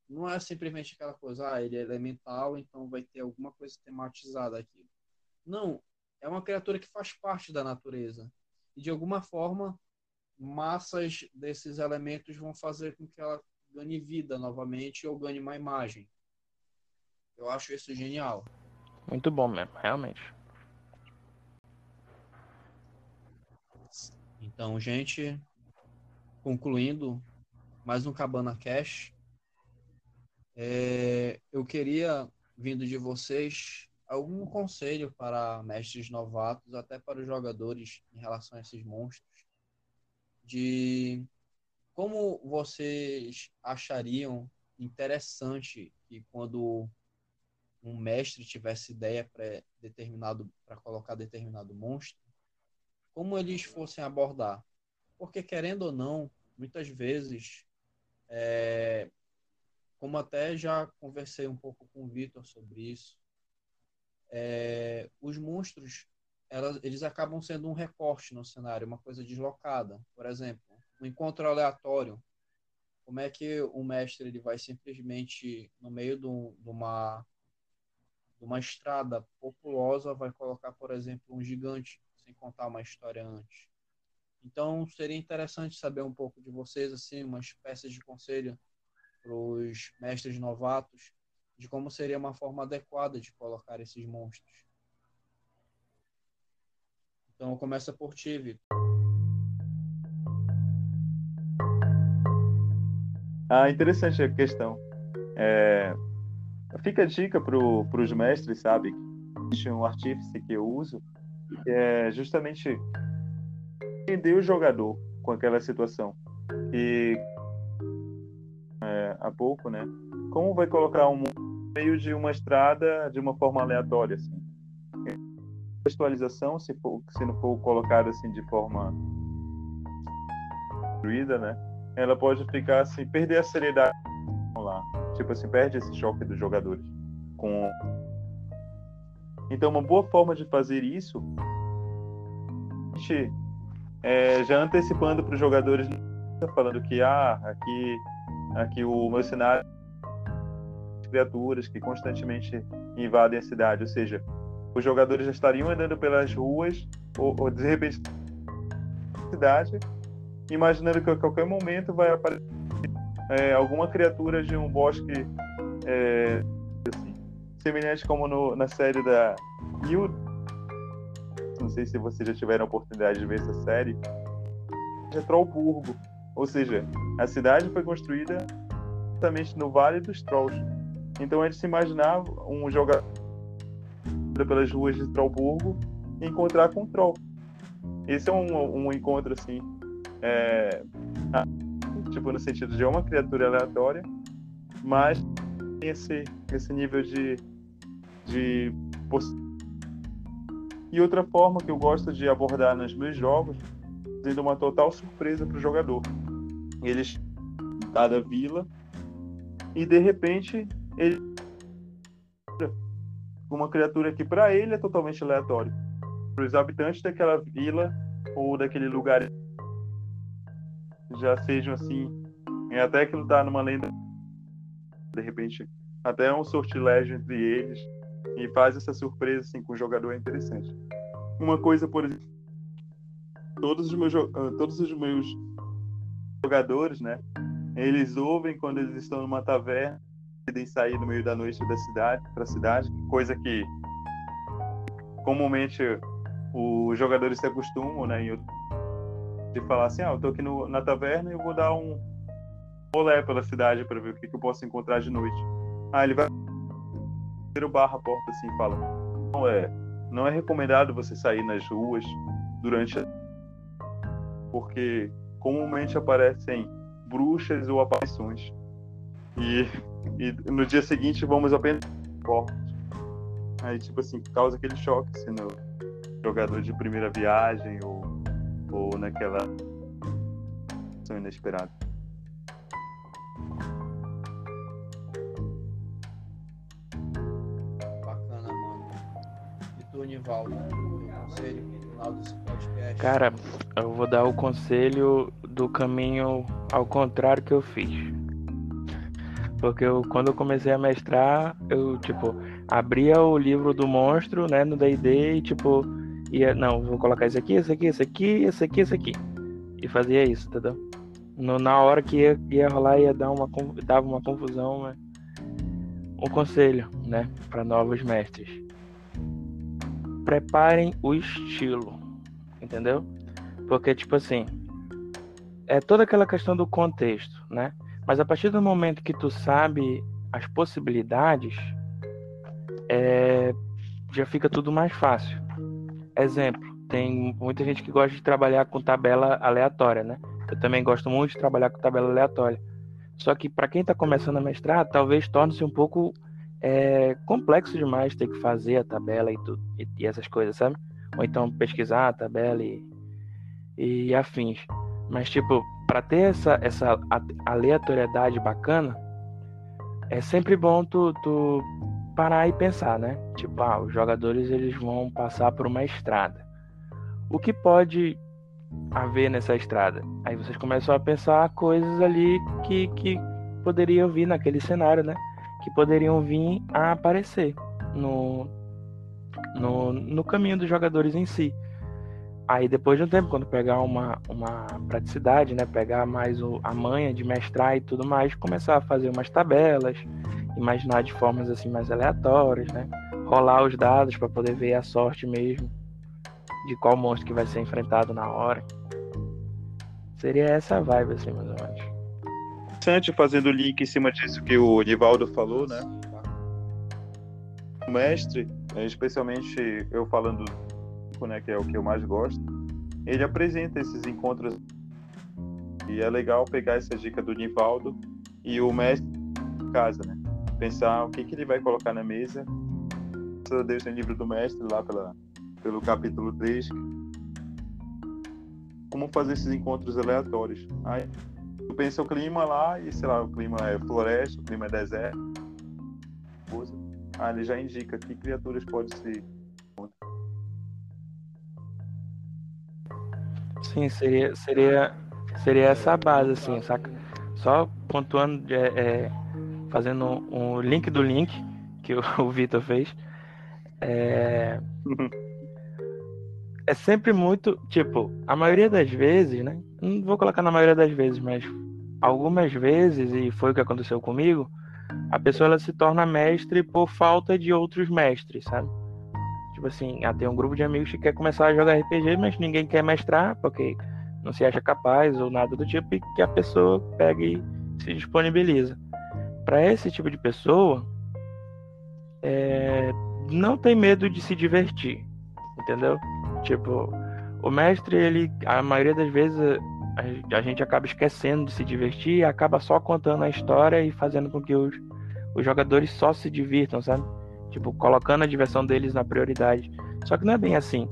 não é simplesmente aquela coisa, ah, ele é elemental, então vai ter alguma coisa tematizada aqui. Não, é uma criatura que faz parte da natureza. E de alguma forma, massas desses elementos vão fazer com que ela ganhe vida novamente ou ganhe uma imagem. Eu acho isso genial. Muito bom mesmo, realmente. Então, gente, concluindo mais um Cabana Cash, é, eu queria, vindo de vocês, algum conselho para mestres novatos, até para os jogadores em relação a esses monstros, de como vocês achariam interessante que quando um mestre tivesse ideia para determinado para colocar determinado monstro, como eles fossem abordar? Porque querendo ou não, muitas vezes é, como até já conversei um pouco com o Vitor sobre isso, é, os monstros elas, eles acabam sendo um recorte no cenário, uma coisa deslocada. Por exemplo, um encontro aleatório. Como é que o mestre ele vai simplesmente no meio de, uma de uma estrada populosa vai colocar, por exemplo, um gigante sem contar uma história antes. Então seria interessante saber um pouco de vocês assim, umas peças de conselho para os mestres novatos de como seria uma forma adequada de colocar esses monstros. Então começa por ti, Vitor. Ah, interessante a questão. É... Fica a dica para os mestres, sabe? Existe um artífice que eu uso, que é justamente entender o jogador com aquela situação. E há pouco, né? Como vai colocar um meio de uma estrada de uma forma aleatória, assim? Contextualização, se, for, se não for colocada assim de forma fluida, né? Ela pode ficar assim, perder a seriedade lá. Tipo assim, perde esse choque dos jogadores com então, uma boa forma de fazer isso, é, já antecipando para os jogadores, falando que ah, aqui aqui o meu cenário criaturas que constantemente invadem a cidade, ou seja, os jogadores já estariam andando pelas ruas ou, ou de repente cidade, imaginando que a qualquer momento vai aparecer é, alguma criatura de um bosque é, assim, semelhante como no, na série da Hill. Não sei se vocês já tiveram a oportunidade de ver essa série. É Trollburgo, ou seja, a cidade foi construída exatamente no Vale dos Trolls. Então a gente se imaginava um jogador pelas ruas de Trollburgo e encontrar com um Troll. Esse é um, um encontro assim, é, tipo no sentido de uma criatura aleatória, mas esse esse nível de de e outra forma que eu gosto de abordar nos meus jogos, sendo uma total surpresa para o jogador eles da vila e de repente ele uma criatura que para ele é totalmente aleatório para os habitantes daquela vila ou daquele lugar já sejam assim é até aquilo tá numa lenda de repente até um sortilégio entre eles e faz essa surpresa assim com o jogador é interessante. Uma coisa, por exemplo, todos os meus ah, todos os meus jogadores, né? Eles ouvem quando eles estão numa taverna, podem sair no meio da noite da cidade para a cidade, coisa que comumente os jogadores se acostumam, né? de falar assim, ah, eu tô aqui no, na taverna e eu vou dar um rolé pela cidade para ver o que, que, eu posso encontrar de noite. Ah, ele vai o barra a porta assim e fala, não é, não é recomendado você sair nas ruas durante a... porque comumente aparecem bruxas ou aparições. E, e no dia seguinte vamos apenas. Aí tipo assim, causa aquele choque assim, no jogador de primeira viagem ou ou naquela situação inesperada. Bacana, mano. E tu, Nivaldo, conselho final desse podcast? Cara, eu vou dar o conselho do caminho ao contrário que eu fiz. Porque eu, quando eu comecei a mestrar, eu, tipo, abria o livro do monstro, né, no D&D e, tipo, ia, não, vou colocar isso aqui, isso aqui, isso aqui, isso aqui, isso aqui. E fazia isso, entendeu? No, na hora que ia, ia rolar, ia dar uma, dava uma confusão, né? Um conselho, né, para novos mestres. Preparem o estilo, entendeu? Porque, tipo assim, é toda aquela questão do contexto, né? Mas a partir do momento que tu sabe as possibilidades, é, já fica tudo mais fácil. Exemplo, tem muita gente que gosta de trabalhar com tabela aleatória, né? Eu também gosto muito de trabalhar com tabela aleatória. Só que para quem está começando a mestrar, talvez torne-se um pouco é, complexo demais ter que fazer a tabela e, tudo, e, e, essas coisas, sabe? Ou então pesquisar a tabela e, e afins. Mas, tipo, para ter essa, essa aleatoriedade bacana, é sempre bom tu, tu parar e pensar, né? Tipo, ah, os jogadores eles vão passar por uma estrada. O que pode haver nessa estrada? Aí vocês começam a pensar coisas ali que, que poderiam vir naquele cenário, né? Que poderiam vir a aparecer no, no, no caminho dos jogadores em si. Aí depois de um tempo, quando pegar uma, uma praticidade, né? Pegar mais o, a manha de mestrar e tudo mais, começar a fazer umas tabelas, imaginar de formas assim mais aleatórias, né? Rolar os dados para poder ver a sorte mesmo de qual monstro que vai ser enfrentado na hora. Seria essa vibe assim, mais ou menos. Interessante fazendo link em cima disso que o Nivaldo falou, né? O mestre, especialmente eu falando, né, que é o que eu mais gosto, ele apresenta esses encontros e é legal pegar essa dica do Nivaldo e o mestre casa, né? pensar o que, que ele vai colocar na mesa. Deus tem livro do mestre lá pela, pelo capítulo 3. Como fazer esses encontros aleatórios. Aí tu pensa o clima lá e, sei lá, o clima é floresta, o clima é deserto. Ah, ele já indica que criaturas pode ser. Sim, seria, seria, seria essa base, assim, saca? Só pontuando, é, é fazendo um link do link que o, o Vitor fez. É... é sempre muito, tipo, a maioria das vezes, né? Não vou colocar na maioria das vezes, mas algumas vezes, e foi o que aconteceu comigo, a pessoa ela se torna mestre por falta de outros mestres, sabe? Tipo assim, ah, tem um grupo de amigos que quer começar a jogar RPG, mas ninguém quer mestrar, porque não se acha capaz ou nada do tipo, e que a pessoa pega e se disponibiliza para esse tipo de pessoa, é, não tem medo de se divertir, entendeu? Tipo, o mestre, ele, a maioria das vezes, a, a gente acaba esquecendo de se divertir e acaba só contando a história e fazendo com que os, os jogadores só se divirtam, sabe? Tipo, colocando a diversão deles na prioridade. Só que não é bem assim.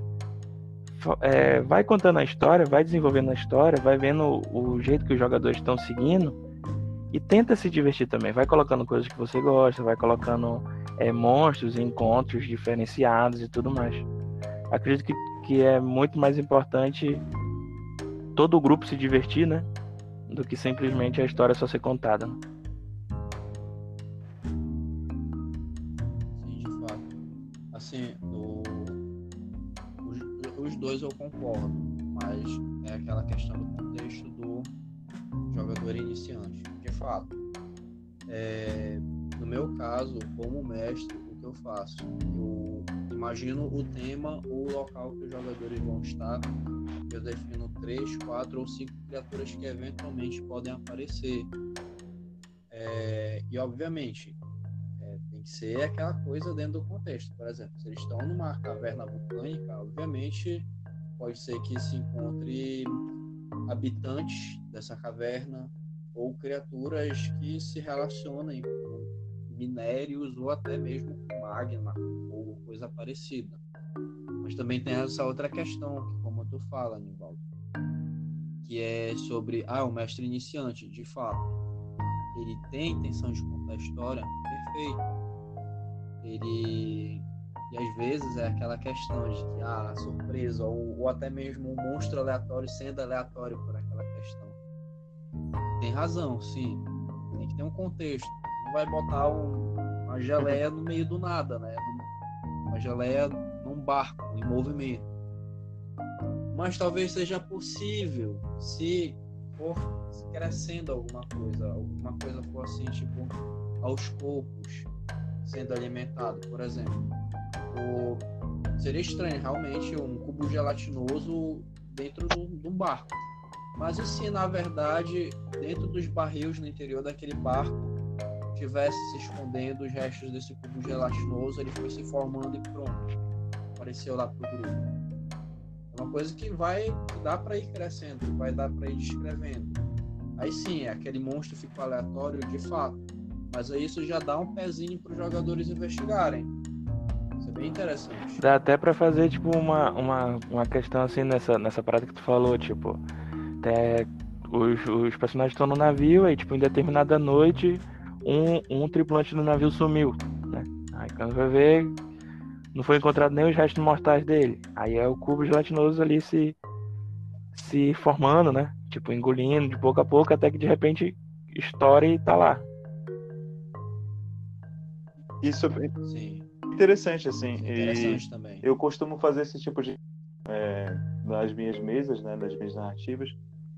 É, vai contando a história, vai desenvolvendo a história, vai vendo o, jeito que os jogadores estão seguindo e tenta se divertir também. Vai colocando coisas que você gosta, vai colocando é, monstros, encontros diferenciados e tudo mais. Acredito que, que é muito mais importante todo o grupo se divertir, né? Do que simplesmente a história só ser contada. Dois eu concordo, mas é aquela questão do contexto do jogador iniciante. De fato, é, no meu caso, como mestre, o que eu faço? Eu imagino o tema ou o local que os jogadores vão estar. Eu defino três, quatro ou cinco criaturas que eventualmente podem aparecer. É, e obviamente que ser aquela coisa dentro do contexto. Por exemplo, se eles estão numa caverna vulcânica, obviamente pode ser que se encontre habitantes dessa caverna ou criaturas que se relacionem com minérios ou até mesmo com magma ou coisa parecida. Mas também tem essa outra questão, que como tu fala, Nivaldo, que é sobre ah, o mestre iniciante, de fato. Ele tem intenção de contar a história, perfeito. Ele e às vezes é aquela questão de que ah, a surpresa ou, ou até mesmo um monstro aleatório sendo aleatório por aquela questão. Tem razão, sim. Tem que ter um contexto. Não vai botar um, uma geleia no meio do nada, né? Uma geleia num barco, em movimento. Mas talvez seja possível se for crescendo alguma coisa, alguma coisa for assim, tipo, aos poucos sendo alimentado, por exemplo. O... Seria estranho, realmente, um cubo gelatinoso dentro de um barco. Mas e se, na verdade, dentro dos barris no interior daquele barco, tivesse se escondendo os restos desse cubo gelatinoso, ele foi se formando e pronto. Apareceu lá pro grupo. É uma coisa que vai dá para ir crescendo, vai dar para ir descrevendo. Aí sim, aquele monstro ficou aleatório de fato. Mas aí isso já dá um pezinho para os jogadores investigarem. Isso é bem interessante. Dá até para fazer tipo uma, uma, uma questão assim nessa, nessa parada que tu falou, tipo, até os, os personagens estão no navio, aí tipo, em determinada noite, um, um tripulante do navio sumiu, né? Aí quando vai ver, não foi encontrado nem os restos mortais dele. Aí é o cubo gelatinoso ali se, se formando, né? Tipo, engolindo de pouco a pouco, até que de repente estoura e tá lá. Isso é Sim. interessante, assim. Interessante também. Eu costumo fazer esse tipo de. É, nas minhas mesas, né, nas minhas narrativas,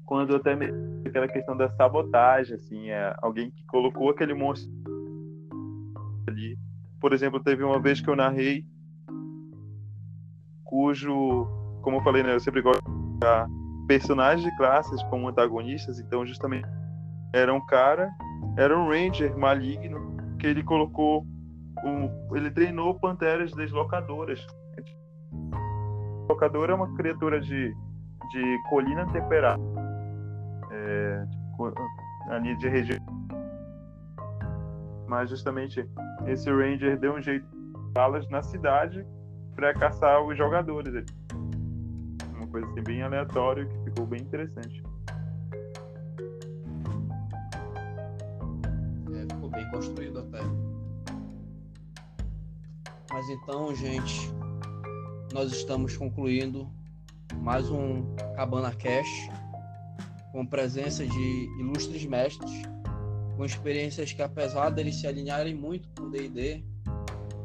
quando até me... aquela questão da sabotagem, assim, é alguém que colocou aquele monstro ali. Por exemplo, teve uma vez que eu narrei cujo, como eu falei, né, eu sempre gosto de personagens de classes como antagonistas, então justamente era um cara, era um ranger maligno que ele colocou ele treinou panteras deslocadoras. Deslocadora é uma criatura de, de colina temperada. É, tipo, ali de região. Mas justamente esse Ranger deu um jeito de las na cidade para caçar os jogadores. Ali. Uma coisa assim bem aleatória que ficou bem interessante. É, ficou bem construído até. Mas então, gente, nós estamos concluindo mais um Cabana Cash com presença de ilustres mestres, com experiências que, apesar deles se alinharem muito com o D&D,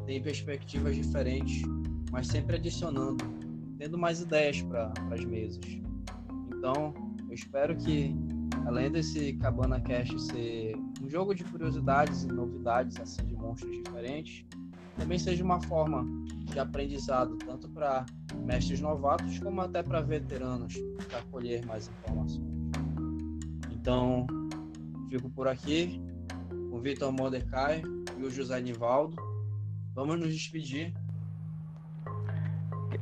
têm perspectivas diferentes, mas sempre adicionando, tendo mais ideias para as mesas. Então, eu espero que, além desse Cabana Cash ser um jogo de curiosidades e novidades assim de monstros diferentes, também seja uma forma de aprendizado, tanto para mestres novatos como até para veteranos, para colher mais informações. Então, fico por aqui com o Vitor Mordecai e o José Nivaldo. Vamos nos despedir.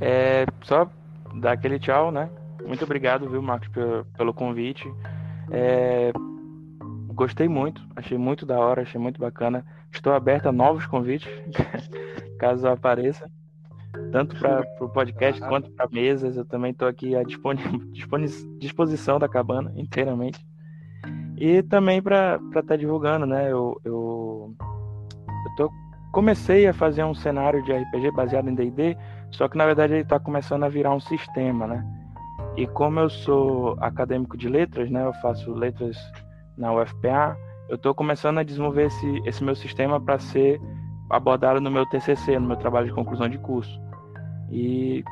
É, só dar aquele tchau, né? Muito obrigado, viu, Marcos, pelo, pelo convite. É, gostei muito, achei muito da hora, achei muito bacana. Estou aberto a novos convites, caso apareça, tanto para o podcast quanto para mesas. Eu também estou aqui à disposição da cabana inteiramente. E também para estar tá divulgando, né? Eu, eu, eu tô, comecei a fazer um cenário de RPG baseado em DD, só que na verdade ele está começando a virar um sistema, né? E como eu sou acadêmico de letras, né? Eu faço letras na UFPA eu estou começando a desenvolver esse, esse meu sistema para ser abordado no meu TCC, no meu trabalho de conclusão de curso. E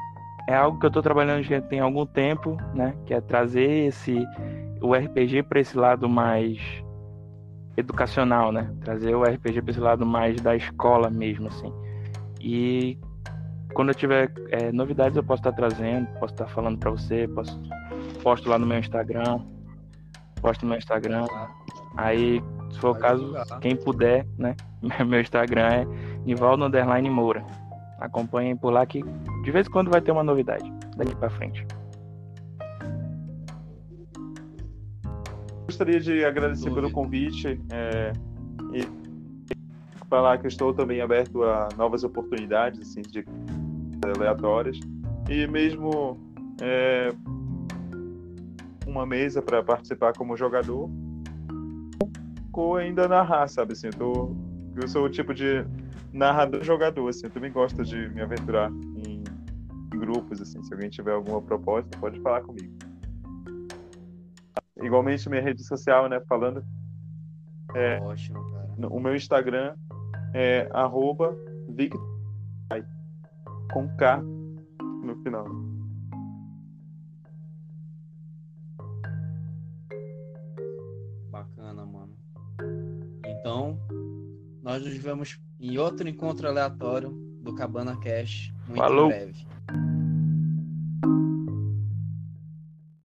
é algo que eu estou trabalhando já tem algum tempo, né? Que é trazer esse o RPG para esse lado mais educacional, né? Trazer o RPG para esse lado mais da escola mesmo, assim. E quando eu tiver é, novidades eu posso estar trazendo, posso estar falando para você, posso posto lá no meu Instagram, posto no meu Instagram. Aí, se for o caso, quem puder, né? Meu Instagram é Nivaldo Underline Moura. Acompanhem por lá que de vez em quando vai ter uma novidade daqui para frente. Gostaria de agradecer pelo convite é, e falar que estou também aberto a novas oportunidades assim, de aleatórias e mesmo é, uma mesa para participar como jogador ainda narrar, sabe assim, eu, tô, eu sou o tipo de narrador jogador, assim, eu também gosto de me aventurar em, em grupos, assim, se alguém tiver alguma proposta, pode falar comigo. Igualmente minha rede social, né, falando é, Ótimo, cara. o meu Instagram é arroba Victor com K no final. Então, nós nos vemos em outro encontro aleatório do Cabana Cash muito Falou. em breve.